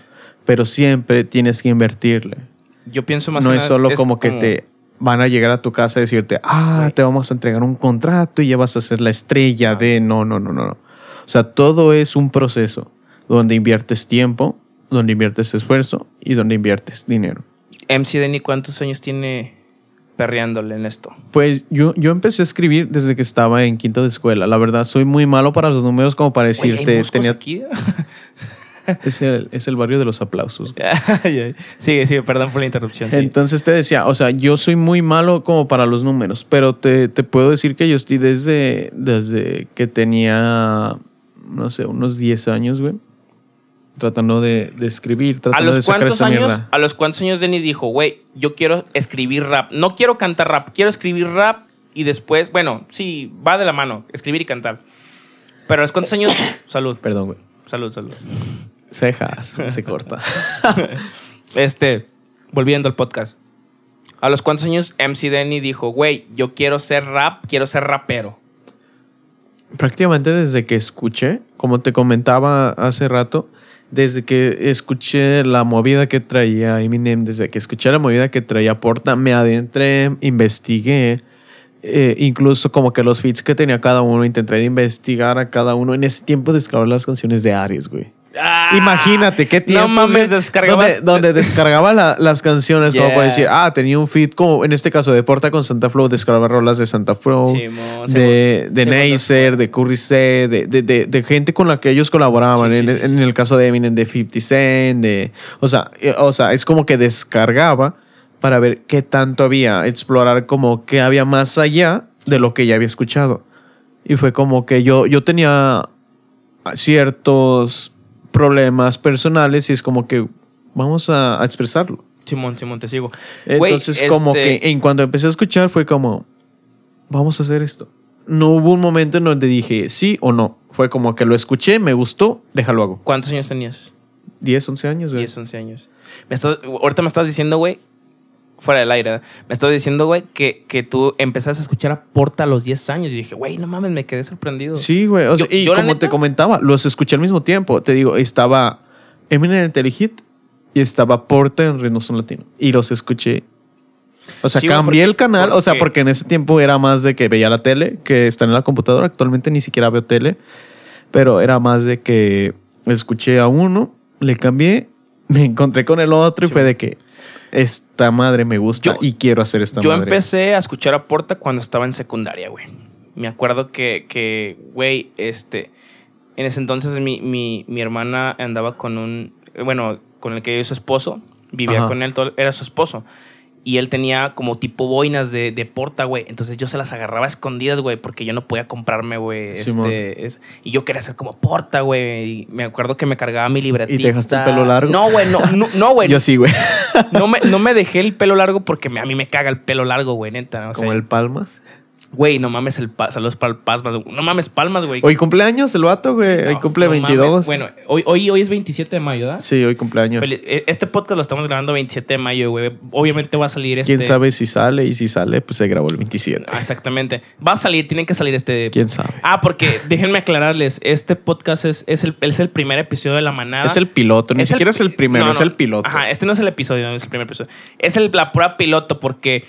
pero siempre tienes que invertirle. Yo pienso más no es solo como que te van a llegar a tu casa y decirte, ah, Güey. te vamos a entregar un contrato y ya vas a ser la estrella de... No, no, no, no. no. O sea, todo es un proceso donde inviertes tiempo, donde inviertes esfuerzo y donde inviertes dinero. MC Denny, ¿cuántos años tiene perreándole en esto? Pues yo, yo empecé a escribir desde que estaba en quinto de escuela. La verdad, soy muy malo para los números como para ¿hay decirte. moscos tenía, aquí? es, el, es el barrio de los aplausos. sigue, sigue, perdón por la interrupción. sí. Entonces te decía, o sea, yo soy muy malo como para los números, pero te, te puedo decir que yo estoy desde, desde que tenía, no sé, unos 10 años, güey. Tratando de, de escribir, ¿A de los sacar cuántos esta años? mierda. A los cuántos años Denny dijo, güey, yo quiero escribir rap. No quiero cantar rap, quiero escribir rap y después, bueno, sí, va de la mano, escribir y cantar. Pero a los cuántos años, salud, Perdón, güey. salud, salud. Cejas, se corta. Este, volviendo al podcast. A los cuántos años MC Denny dijo, güey, yo quiero ser rap, quiero ser rapero. Prácticamente desde que escuché, como te comentaba hace rato, desde que escuché la movida que traía Eminem, desde que escuché la movida que traía Porta, me adentré, investigué, eh, incluso como que los feats que tenía cada uno, intenté de investigar a cada uno. En ese tiempo descargaba las canciones de Aries, güey. Ah, Imagínate qué tiempo. No mames, descargabas. Donde, donde descargaba la- las canciones, como por decir, ah, tenía un feed, como en este caso de Porta con Santa Flow, descargaba rolas de Santa Flow, de, de Neisser, de Curry C, de, de, de- de gente con la que ellos colaboraban. Sí, en, sí, en el caso de Eminem, de 50 Cent, de. O sea, eh, o sea, es como que descargaba para ver qué tanto había, explorar como qué había más allá de lo que ya había escuchado. Y fue como que yo, yo tenía ciertos problemas personales y es como que vamos a, a expresarlo. Simón, Simón, te sigo. Entonces, como este, que en cuanto empecé a escuchar fue como, vamos a hacer esto. No hubo un momento en donde dije sí o no. Fue como que lo escuché, me gustó, déjalo hago. ¿Cuántos años tenías? 10, 11 años, güey. 10, 11 años. Me estás- ahorita me estás diciendo, güey, fuera del aire, me estás diciendo, güey, que, que tú empezaste a escuchar a Porta a los 10 años. Y dije, güey, no mames, me quedé sorprendido. Sí, güey. o sea, Yo- y como neta- te comentaba, los escuché al mismo tiempo. Te digo, estaba Eminem en Telehit y estaba Porta en Ritmos Latino. Y los escuché. O sea, Sí, cambié porque- el canal. O sea, porque- en ese tiempo era más de que veía la tele, que está en la computadora. Actualmente ni siquiera veo tele. Pero era más de que escuché a uno, le cambié, me encontré con el otro y fue de que esta madre me gusta Yo- y quiero hacer esta Yo madre. empecé a escuchar a Porta cuando estaba en secundaria, güey. Me acuerdo que, que, güey, este. En ese entonces mi, mi, mi hermana andaba con un. Bueno, con el que yo su esposo. Vivía Ajá. con él, todo- era su esposo. Y él tenía como tipo boinas de, de porta, güey. Entonces yo se las agarraba a escondidas, güey, porque yo no podía comprarme, güey. Este, es- y yo quería ser como porta, güey. Y me acuerdo que me cargaba mi libretita. dejaste el pelo largo? No, güey, no, no, no, güey. Yo sí, güey. No me, no me dejé el pelo largo porque me- a mí me caga el pelo largo, güey, neta. o Como el Palmas. Güey, no mames el pa- saludos para el Palmas. No mames, Palmas, güey. Hoy cumpleaños el vato, güey. Hoy cumple no 22. mames. Bueno, hoy, hoy, hoy es 27 de mayo, ¿verdad? Sí, hoy cumpleaños. Fel- eh, Este podcast lo estamos grabando 27 de mayo, güey. Obviamente va a salir este. ¿Quién sabe si sale? Y si sale, pues se grabó el 27. Ah, exactamente. Va a salir, tienen que salir este. ¿Quién sabe? Ah, porque déjenme aclararles, este podcast es, es, el, es el primer episodio de La Manada. Es el piloto, ni Es siquiera es el primero, no, es el piloto. Ajá, este no es el episodio, no es el primer episodio. Es el, la prueba piloto porque,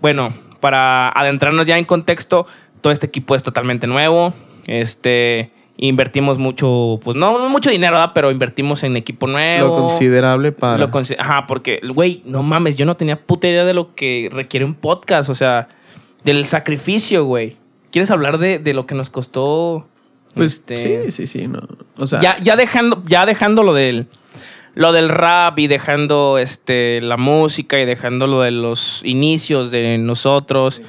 bueno, para adentrarnos ya en contexto, todo este equipo es totalmente nuevo. Este, invertimos mucho, pues no, no mucho dinero, ¿verdad? Pero invertimos en equipo nuevo. Lo considerable para. Lo consi- Ajá, porque, güey, no mames, yo no tenía puta idea de lo que requiere un podcast, o sea, del sacrificio, güey. ¿Quieres hablar de, de lo que nos costó? pues este, sí, sí, sí. No. O sea, ya, ya dejando, ya dejando lo del, lo del rap y dejando este, la música y dejando lo de los inicios de nosotros.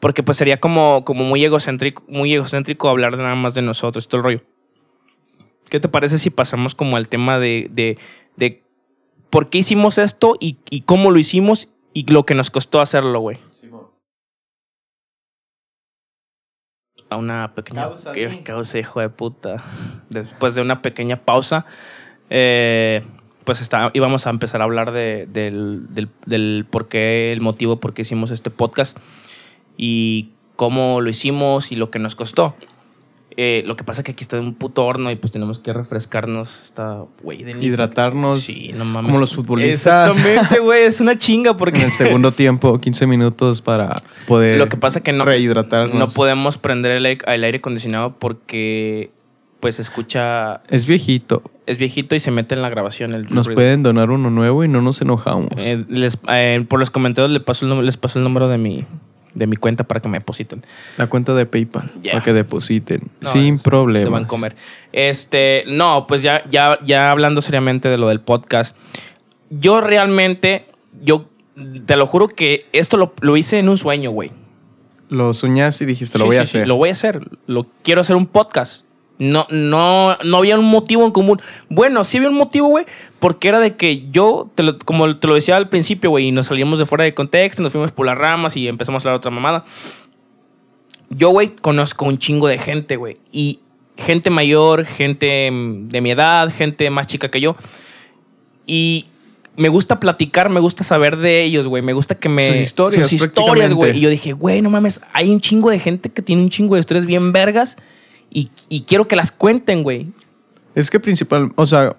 Porque pues sería como, como muy egocéntrico, muy egocéntrico hablar de nada más de nosotros, todo el rollo. ¿Qué te parece si pasamos como al tema de, de, de por qué hicimos esto y, y cómo lo hicimos y lo que nos costó hacerlo, güey? A una pequeña Pausa, ¿no? causa, hijo de puta. Después de una pequeña pausa, eh, pues está, íbamos a empezar a hablar de- del, del, del por qué, el motivo por qué hicimos este podcast y cómo lo hicimos y lo que nos costó. Eh, lo que pasa es que aquí está un puto horno y pues tenemos que refrescarnos. Está, güey, de hidratarnos Sí, no mames. como los futbolistas. Exactamente, güey. Es una chinga porque. en el segundo tiempo, 15 minutos para poder Lo que pasa que no, rehidratarnos. no podemos prender el, aire- el aire acondicionado porque pues escucha Es viejito. es viejito y se mete en la grabación el Nos ruido. pueden donar uno nuevo y no nos enojamos. Eh, les- eh, por los comentarios les paso el número, les paso el número de mi de mi cuenta para que me depositen. La cuenta de PayPal para que depositen No, sin problemas. De Vancomer. Este, no, pues ya, ya, ya hablando seriamente de lo del podcast. Yo realmente, yo te lo juro que esto lo, lo hice en un sueño, güey. Lo soñaste y dijiste, lo Sí, voy a sí, hacer. lo voy a hacer. Lo quiero hacer un podcast. No, no, no había un motivo en común. Bueno, sí había un motivo, güey, porque era de que yo, te lo- como te lo decía al principio, güey, y nos salíamos de fuera de contexto, nos fuimos por las ramas y empezamos a hablar otra mamada. Yo, güey, conozco un chingo de gente, güey, y gente mayor, gente de mi edad, gente más chica que yo, y me gusta platicar, me gusta saber de ellos, güey, me gusta que me... Sus historias, Sus historias, güey. Y yo dije, güey, no mames, hay un chingo de gente que tiene un chingo de historias bien vergas y, y quiero que las cuenten, güey. Es que principal, o sea,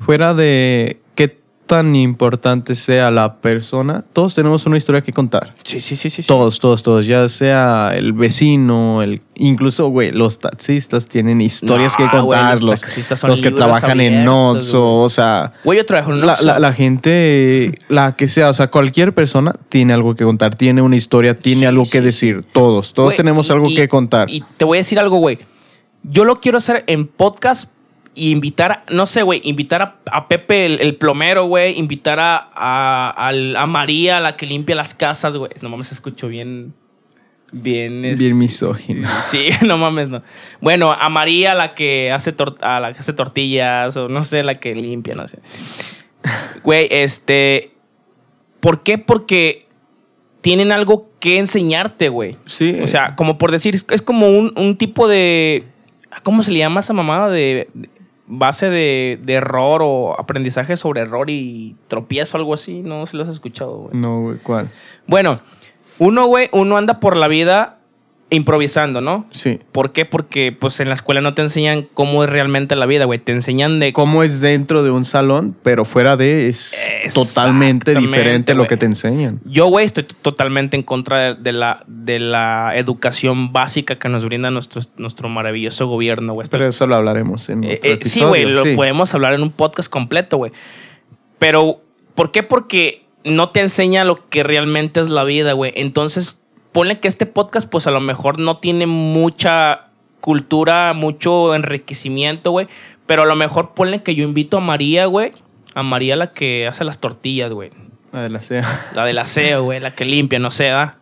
fuera de qué tan importante sea la persona, todos tenemos una historia que contar. Sí, sí, sí, sí. Todos, todos, todos. Ya sea el vecino, el incluso, güey, los taxistas tienen historias No, que güey, contar. los los, taxistas son los que trabajan en abiertos, güey. o sea, Güey, yo trabajo en la, Oxxo. la- la gente, la que sea, o sea, cualquier persona tiene algo que contar, tiene una historia, tiene Sí, algo que decir. Todos, todos Güey, tenemos y- algo y- que contar. Y te voy a decir algo, güey. Yo lo quiero hacer en podcast y invitar, no sé, güey, invitar a, a Pepe el, el plomero, güey, invitar a, a, a María, la que limpia las casas, güey. No mames, escucho bien, bien, es- Bien misógino. Sí, no mames, no. Bueno, a María, la que hace, a la que hace tortillas, o no sé, la que limpia, no sé. Güey, este. ¿Por qué? Porque tienen algo que enseñarte, güey. Sí. O sea, como por decir, es, es como un, un tipo de. ¿Cómo se le llama esa mamada? De, de base de, de error o aprendizaje sobre error y tropiezo, algo así. No sé si lo has escuchado, güey. No, güey, ¿cuál? Bueno, uno, güey, uno anda por la vida improvisando, ¿no? Sí. ¿Por qué? Porque pues en la escuela no te enseñan cómo es realmente la vida, güey. Te enseñan de Cómo es dentro de un salón, pero fuera de es totalmente diferente lo güey. que te enseñan. Yo, güey, estoy totalmente en contra de, de la, de la educación básica que nos brinda nuestro, nuestro maravilloso gobierno, güey. Estoy- Pero eso lo hablaremos en Eh, otro eh, sí, güey, lo sí. podemos hablar en un podcast completo, güey. Pero, ¿por qué? Porque no te enseña lo que realmente es la vida, güey. Entonces, ponle que este podcast, pues a lo mejor no tiene mucha cultura, mucho enriquecimiento, güey. Pero a lo mejor ponle que yo invito a María, güey. A María la que hace las tortillas, güey. De la sea. La del aseo, güey, la que limpia, no sé, ¿da?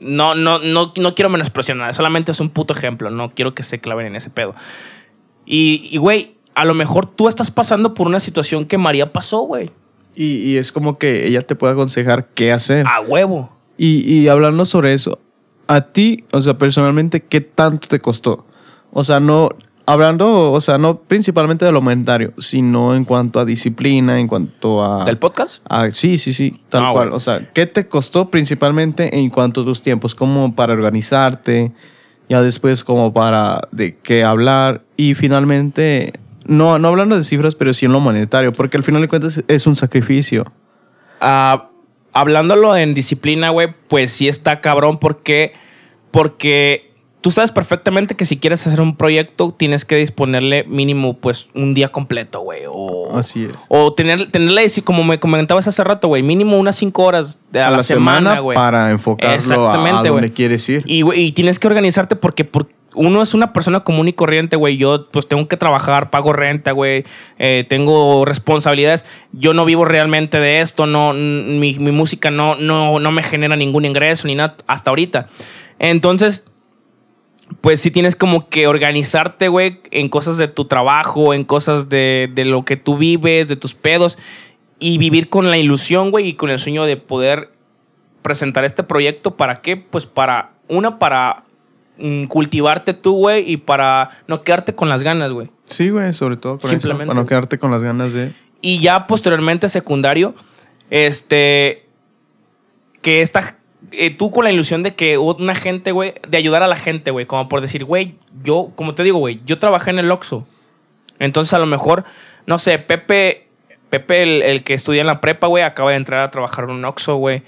No, no, no, no quiero menospreciar nada, solamente es un puto ejemplo, no quiero que se claven en ese pedo. Y, y, güey, a lo mejor tú estás pasando por una situación que María pasó, güey. Y, y es como que ella te puede aconsejar qué hacer. A huevo. Y, y hablando sobre eso, a ti, o sea, personalmente, ¿qué tanto te costó? O sea, no, hablando, o sea, no principalmente de lo monetario, sino en cuanto a disciplina, en cuanto a... ¿Del podcast? Ah, sí, sí, sí, tal Ah, cual. bueno. O sea, ¿qué te costó principalmente en cuanto a tus tiempos? Como para organizarte, ya después como para de qué hablar y finalmente, no, no hablando de cifras, pero sí en lo monetario, porque al final de cuentas es un sacrificio. Ah, hablándolo en disciplina, güey, pues sí está cabrón porque, porque tú sabes perfectamente que si quieres hacer un proyecto tienes que disponerle mínimo pues un día completo, güey. O, Así es. O tener, tenerle, como me comentabas hace rato, güey, mínimo unas cinco horas a, la, semana, güey. para enfocarlo a, a Exactamente, donde güey. quieres ir. Y, güey, y tienes que organizarte porque, por- uno es una persona común y corriente, güey. Yo, pues, tengo que trabajar, pago renta, güey. eh, tengo responsabilidades. Yo no vivo realmente de esto. No, mi, mi música no, no, no me genera ningún ingreso ni nada hasta ahorita. Entonces, pues sí tienes como que organizarte, güey, en cosas de tu trabajo, en cosas de, de lo que tú vives, de tus pedos. Y vivir con la ilusión, güey, y con el sueño de poder presentar este proyecto. ¿Para qué? Pues para, una, para cultivarte tú, güey, y para no quedarte con las ganas, güey. Sí, güey, sobre todo por eso, Simplemente. para no quedarte con las ganas de... Y ya posteriormente, secundario, este. Que esta. eh, tú con la ilusión de que una gente, güey, de ayudar a la gente, güey, como por decir, güey, yo, como te digo, güey, yo trabajé en el Oxxo. Entonces, a lo mejor, no sé, Pepe, Pepe, el, el que estudia en la prepa, güey, acaba de entrar a trabajar en un Oxxo, güey.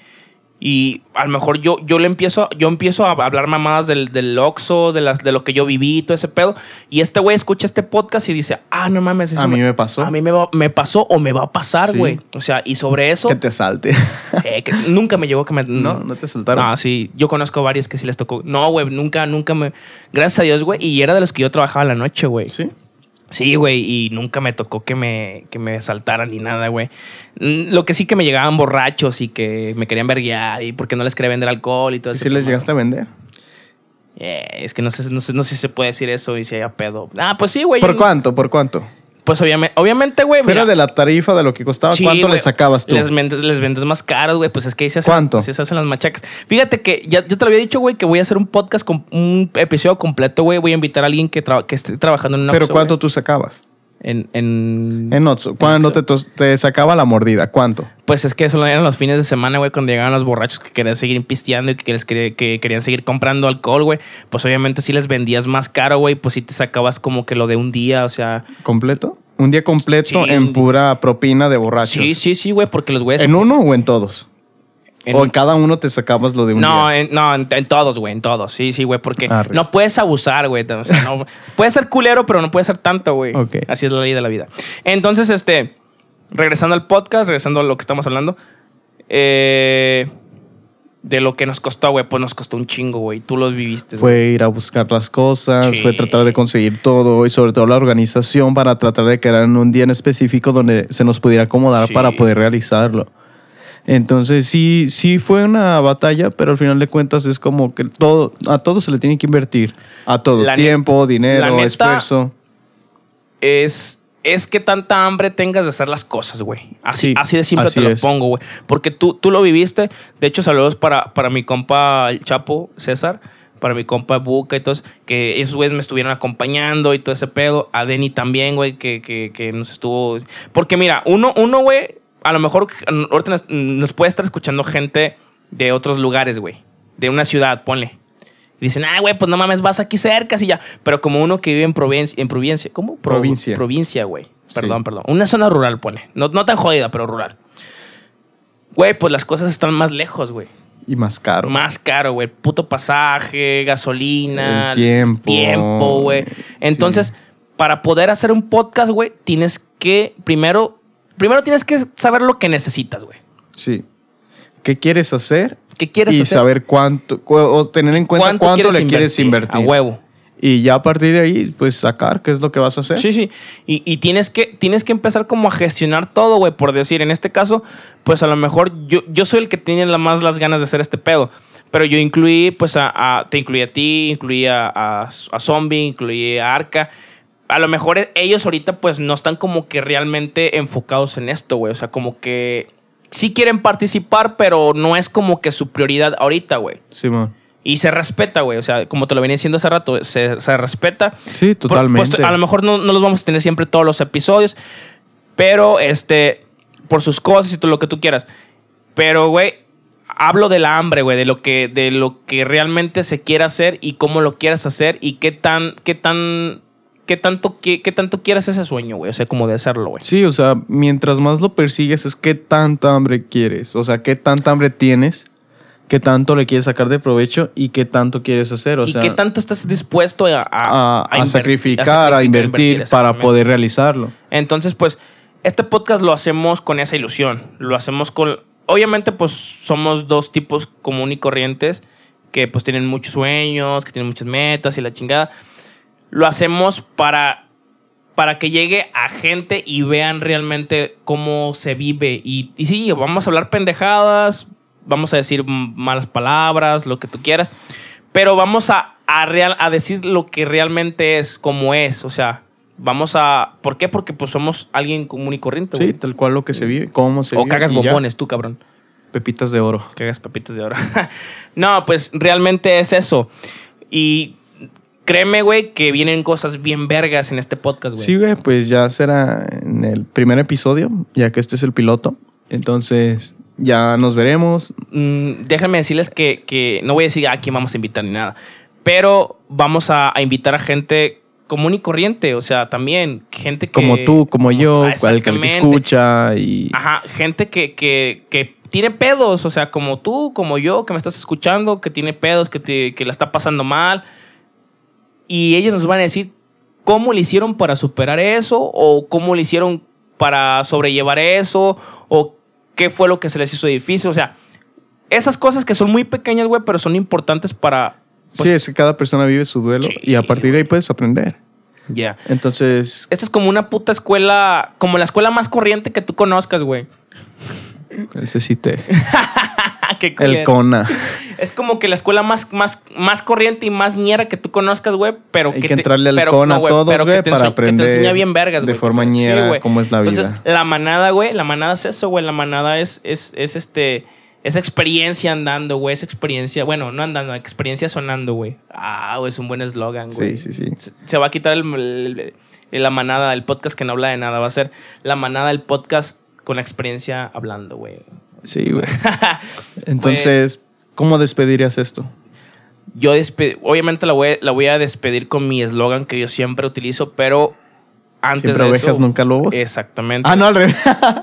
Y a lo mejor yo, yo le empiezo, yo empiezo a hablar mamadas del, del Oxxo, de, las, de lo que yo viví y todo ese pedo. Y este güey escucha este podcast y dice, ah, no mames, eso A mí me pasó. A mí me, va- me pasó o me va a pasar, Sí. güey. O sea, y sobre eso, Que te salte. sí, que nunca me llegó que me... no, no te saltaron. No, sí, yo conozco varios que sí les tocó. No, güey, nunca, nunca me... Gracias a Dios, güey. Y era de los que yo trabajaba la noche, güey. ¿Sí? Sí, güey, y nunca me tocó que me, que me saltaran ni nada, güey. Mm, Lo que sí que me llegaban borrachos y que me querían verguiar y porque no les quería vender alcohol y todo ¿Y eso. si les llegaste a vender? es que no sé, no, sé, no sé si se puede decir eso y si hay a pedo. Ah, pues sí, güey. ¿Por cuánto? ¿Por cuánto? Pues obviamente, obviamente, güey. Fuera mira, de la tarifa de lo que costaba, Sí, ¿cuánto le sacabas tú? Les vendes, les vendes más caros, güey. Pues es que ahí se hacen, ¿Cuánto? se hacen las machacas. Fíjate que ya, te lo había dicho, güey, que voy a hacer un podcast con un episodio completo, güey. Voy a invitar a alguien que, traba- que esté trabajando en una Pero ¿cuánto tú sacabas? En, en, En Otso. ¿Cuándo Oxxo. te, te sacaba la mordida? ¿Cuánto? Pues es que eso eran los fines de semana, güey, cuando llegaban los borrachos que querían seguir pisteando y que, les quería- que querían seguir comprando alcohol, güey. Pues obviamente si les vendías más caro, güey, pues sí te sacabas como que lo de un día, o sea. ¿Completo? ¿Un día completo Sí, en pura propina de borrachos? Sí, sí, sí, güey, porque los güeyes. ¿En uno o en todos? En- ¿O en cada uno te sacabas lo de un No, día? en, no en, en todos, güey, en todos. Sí, sí, güey, porque Arre. no puedes abusar, güey. O sea, no, puede ser culero, pero no puede ser tanto, güey. Ok. Así es la ley de la vida. Entonces, este, regresando al podcast, regresando a lo que estamos hablando, eh, de lo que nos costó, güey, pues nos costó un chingo, güey. Tú los viviste. güey. Fue ir a buscar las cosas, Sí. fue tratar de conseguir todo y sobre todo la organización para tratar de quedar en un día en específico donde se nos pudiera acomodar Sí. para poder realizarlo. Entonces sí, sí fue una batalla, pero al final de cuentas es como que todo, a todo se le tiene que invertir. A todo, La tiempo, dinero, la esfuerzo. es, es que tanta hambre tengas de hacer las cosas, güey. Así, Sí, así de simple así te lo es. pongo, güey. Porque tú, tú lo viviste. De hecho, saludos para, para mi compa el Chapo César, para mi compa Buca y todos, que esos güeyes me estuvieron acompañando y todo ese pedo. A Denny también, güey, que, que, que nos estuvo... Porque mira, uno, uno, güey, a lo mejor ahorita nos, nos puede estar escuchando gente de otros lugares, güey. De una ciudad, ponle. Y dicen, ah, güey, pues no mames, vas aquí cerca, así ya. Pero como uno que vive en provincia, en provincia, ¿cómo? Pro- Provincia. Provincia, güey. Sí. Perdón, perdón. Una zona rural, pone. No, no tan jodida, pero rural. Güey, pues las cosas están más lejos, güey. Y más caro. Más caro, güey. Puto pasaje, gasolina. El tiempo. Tiempo, güey. Entonces, Sí. para poder hacer un podcast, güey, tienes que primero... Primero tienes que saber lo que necesitas, güey. Sí. ¿Qué quieres hacer? ¿Qué quieres y hacer? saber cuánto, cu- o tener en cuenta cuánto, le quieres invertir. A huevo. Y ya a partir de ahí, pues sacar qué es lo que vas a hacer. Sí, sí. Y, y tienes, que, tienes que empezar como a gestionar todo, güey. Por decir, en este caso, pues a lo mejor yo, yo soy el que tiene la más las ganas de hacer este pedo. Pero yo incluí, pues, a, a- te incluí a ti, incluí a, a, a Zombie, incluí a Arca. A lo mejor e- ellos ahorita, pues, no están como que realmente enfocados en esto, güey. O sea, como que sí quieren participar, pero no es como que su prioridad ahorita, güey. Simón. Y se respeta, güey. O sea, como te lo venía diciendo hace rato, se, se respeta. Sí, Por- totalmente. pues, a lo mejor no, no los vamos a tener siempre todos los episodios, pero este, por sus cosas y todo lo que tú quieras. Pero, güey, hablo de la hambre, güey, de lo que, de lo que realmente se quiere hacer y cómo lo quieras hacer y qué tan, qué tan, qué tanto, qué, qué tanto quieras ese sueño, güey. O sea, como de hacerlo, güey. Sí, o sea, mientras más lo persigues es qué tanta hambre quieres, o sea, qué tanta hambre tienes, qué tanto le quieres sacar de provecho y qué tanto quieres hacer, o y sea, qué tanto estás dispuesto a, a- a, a inver- sacrificar, a invertir para exactamente. poder realizarlo. Entonces, pues, este podcast lo hacemos con esa ilusión. Lo hacemos con. Obviamente, pues, somos dos tipos común y corrientes que, pues, tienen muchos sueños, que tienen muchas metas y la chingada. Lo hacemos para. Para que llegue a gente y vean realmente cómo se vive. Y, y sí, vamos a hablar pendejadas, vamos a decir malas palabras, lo que tú quieras. Pero vamos a, a, real, a decir lo que realmente es, como es. O sea, vamos a. ¿Por qué? Porque pues somos alguien común y corriente, Sí, güey. tal cual lo que se vive, cómo se o vive. cagas y ya. bombones, tú, cabrón. Pepitas de oro. Cagas papitas de oro. no, pues realmente es eso. Y créeme, güey, que vienen cosas bien vergas en este podcast, güey. Sí, güey, pues ya será en el primer episodio, ya que este es el piloto. Entonces, ya nos veremos. Mm, déjenme decirles que, que no voy a decir a quién vamos a invitar ni nada, pero vamos a, a invitar a gente común y corriente, o sea, también gente que... Como tú, como yo, cual que escucha y... Ajá, gente que, que, que tiene pedos, o sea, como tú, como yo, que me estás escuchando, que tiene pedos, que, te, que la está pasando mal. Y ellos nos van a decir cómo le hicieron para superar eso, o cómo le hicieron para sobrellevar eso, o qué fue lo que se les hizo difícil. O sea, esas cosas que son muy pequeñas, güey, pero son importantes para... sí, es que cada persona vive su duelo Sí, y a partir de ahí puedes aprender. Ya. Entonces, Esta es como una puta escuela, como la escuela más corriente que tú conozcas, güey. ese sí El. CONA. Es como que la escuela más, más, más corriente y más ñera que tú conozcas, güey, pero Hay que te- entrarle al pero, con a güey, todos, pero que güey, te para ense- Que aprender te enseña bien vergas, de forma que ñera güey. cómo es la Entonces, vida. la manada, güey, la manada es eso, güey, la manada es, es, es este... Esa experiencia andando, güey, esa experiencia, bueno, no andando, experiencia sonando, güey. Ah, güey, es un buen eslogan, güey. Sí, sí, sí. Se, va a quitar el- la manada, el podcast que no habla de nada. Va a ser la manada, el podcast con la experiencia hablando, güey. Sí, güey. Entonces, ¿cómo despedirías esto? Yo obviamente la voy, la voy a despedir con mi eslogan que yo siempre utilizo, pero antes ¿Siempre de ovejas, eso, nunca lobos? Exactamente. Ah, no, al revés.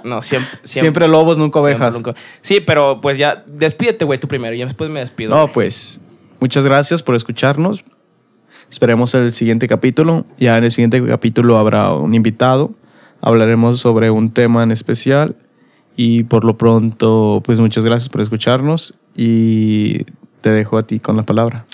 No, siempre, Siempre, lobos, nunca siempre ovejas. nunca- Sí, pero pues ya, despídete, güey, tú primero y después me despido. No, pues, muchas gracias por escucharnos. Esperemos el siguiente capítulo. Ya en el siguiente capítulo habrá un invitado. Hablaremos sobre un tema en especial. Y por lo pronto, pues muchas gracias por escucharnos. Y te dejo a ti con la palabra.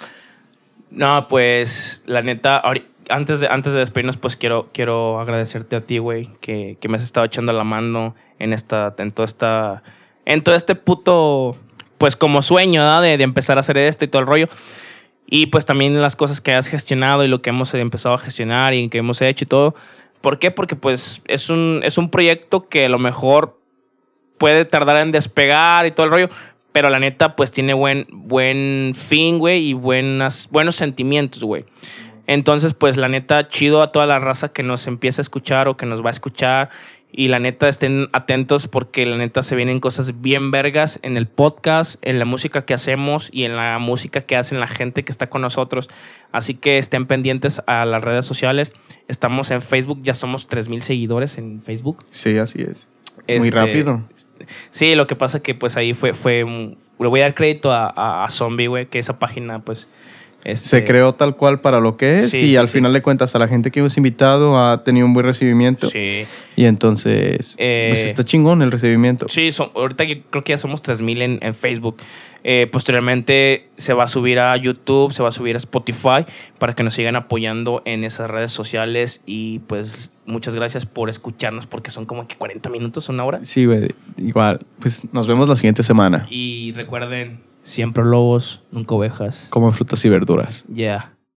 No, pues la neta, antes de, antes de despedirnos, pues quiero, quiero agradecerte a ti, güey, que, que me has estado echando la mano en esta, en toda esta, en todo este puto, pues como sueño, ¿verdad? De, de empezar a hacer esto y todo el rollo. Y pues también las cosas que has gestionado y lo que hemos empezado a gestionar y que hemos hecho y todo. ¿Por qué? Porque pues es un, es un proyecto que a lo mejor puede tardar en despegar y todo el rollo, pero la neta pues tiene buen, buen fin, güey, y buenas, buenos sentimientos, güey. Entonces, pues la neta, chido a toda la raza que nos empieza a escuchar o que nos va a escuchar. Y la neta, estén atentos porque la neta se vienen cosas bien vergas en el podcast, en la música que hacemos y en la música que hacen la gente que está con nosotros. Así que estén pendientes a las redes sociales. Estamos en Facebook, ya somos 3.000 seguidores en Facebook. Sí, así es. Muy Este, rápido. Sí, lo que pasa que pues ahí fue, fue le voy a dar crédito a, a, a Zombie, güey, que esa página pues... este, Se creó tal cual para lo que es Sí, y sí, al sí. final de cuentas a la gente que hemos invitado ha tenido un buen recibimiento Sí, y entonces Eh, pues está chingón el recibimiento. sí son- ahorita creo que ya somos 3000 en, en Facebook. Eh, posteriormente se va a subir a YouTube, se va a subir a Spotify para que nos sigan apoyando en esas redes sociales y pues muchas gracias por escucharnos porque son como que 40 minutos, una hora. Sí, güey, igual. Pues nos vemos la siguiente semana. Y recuerden, siempre lobos, nunca ovejas. Como frutas y verduras. Yeah.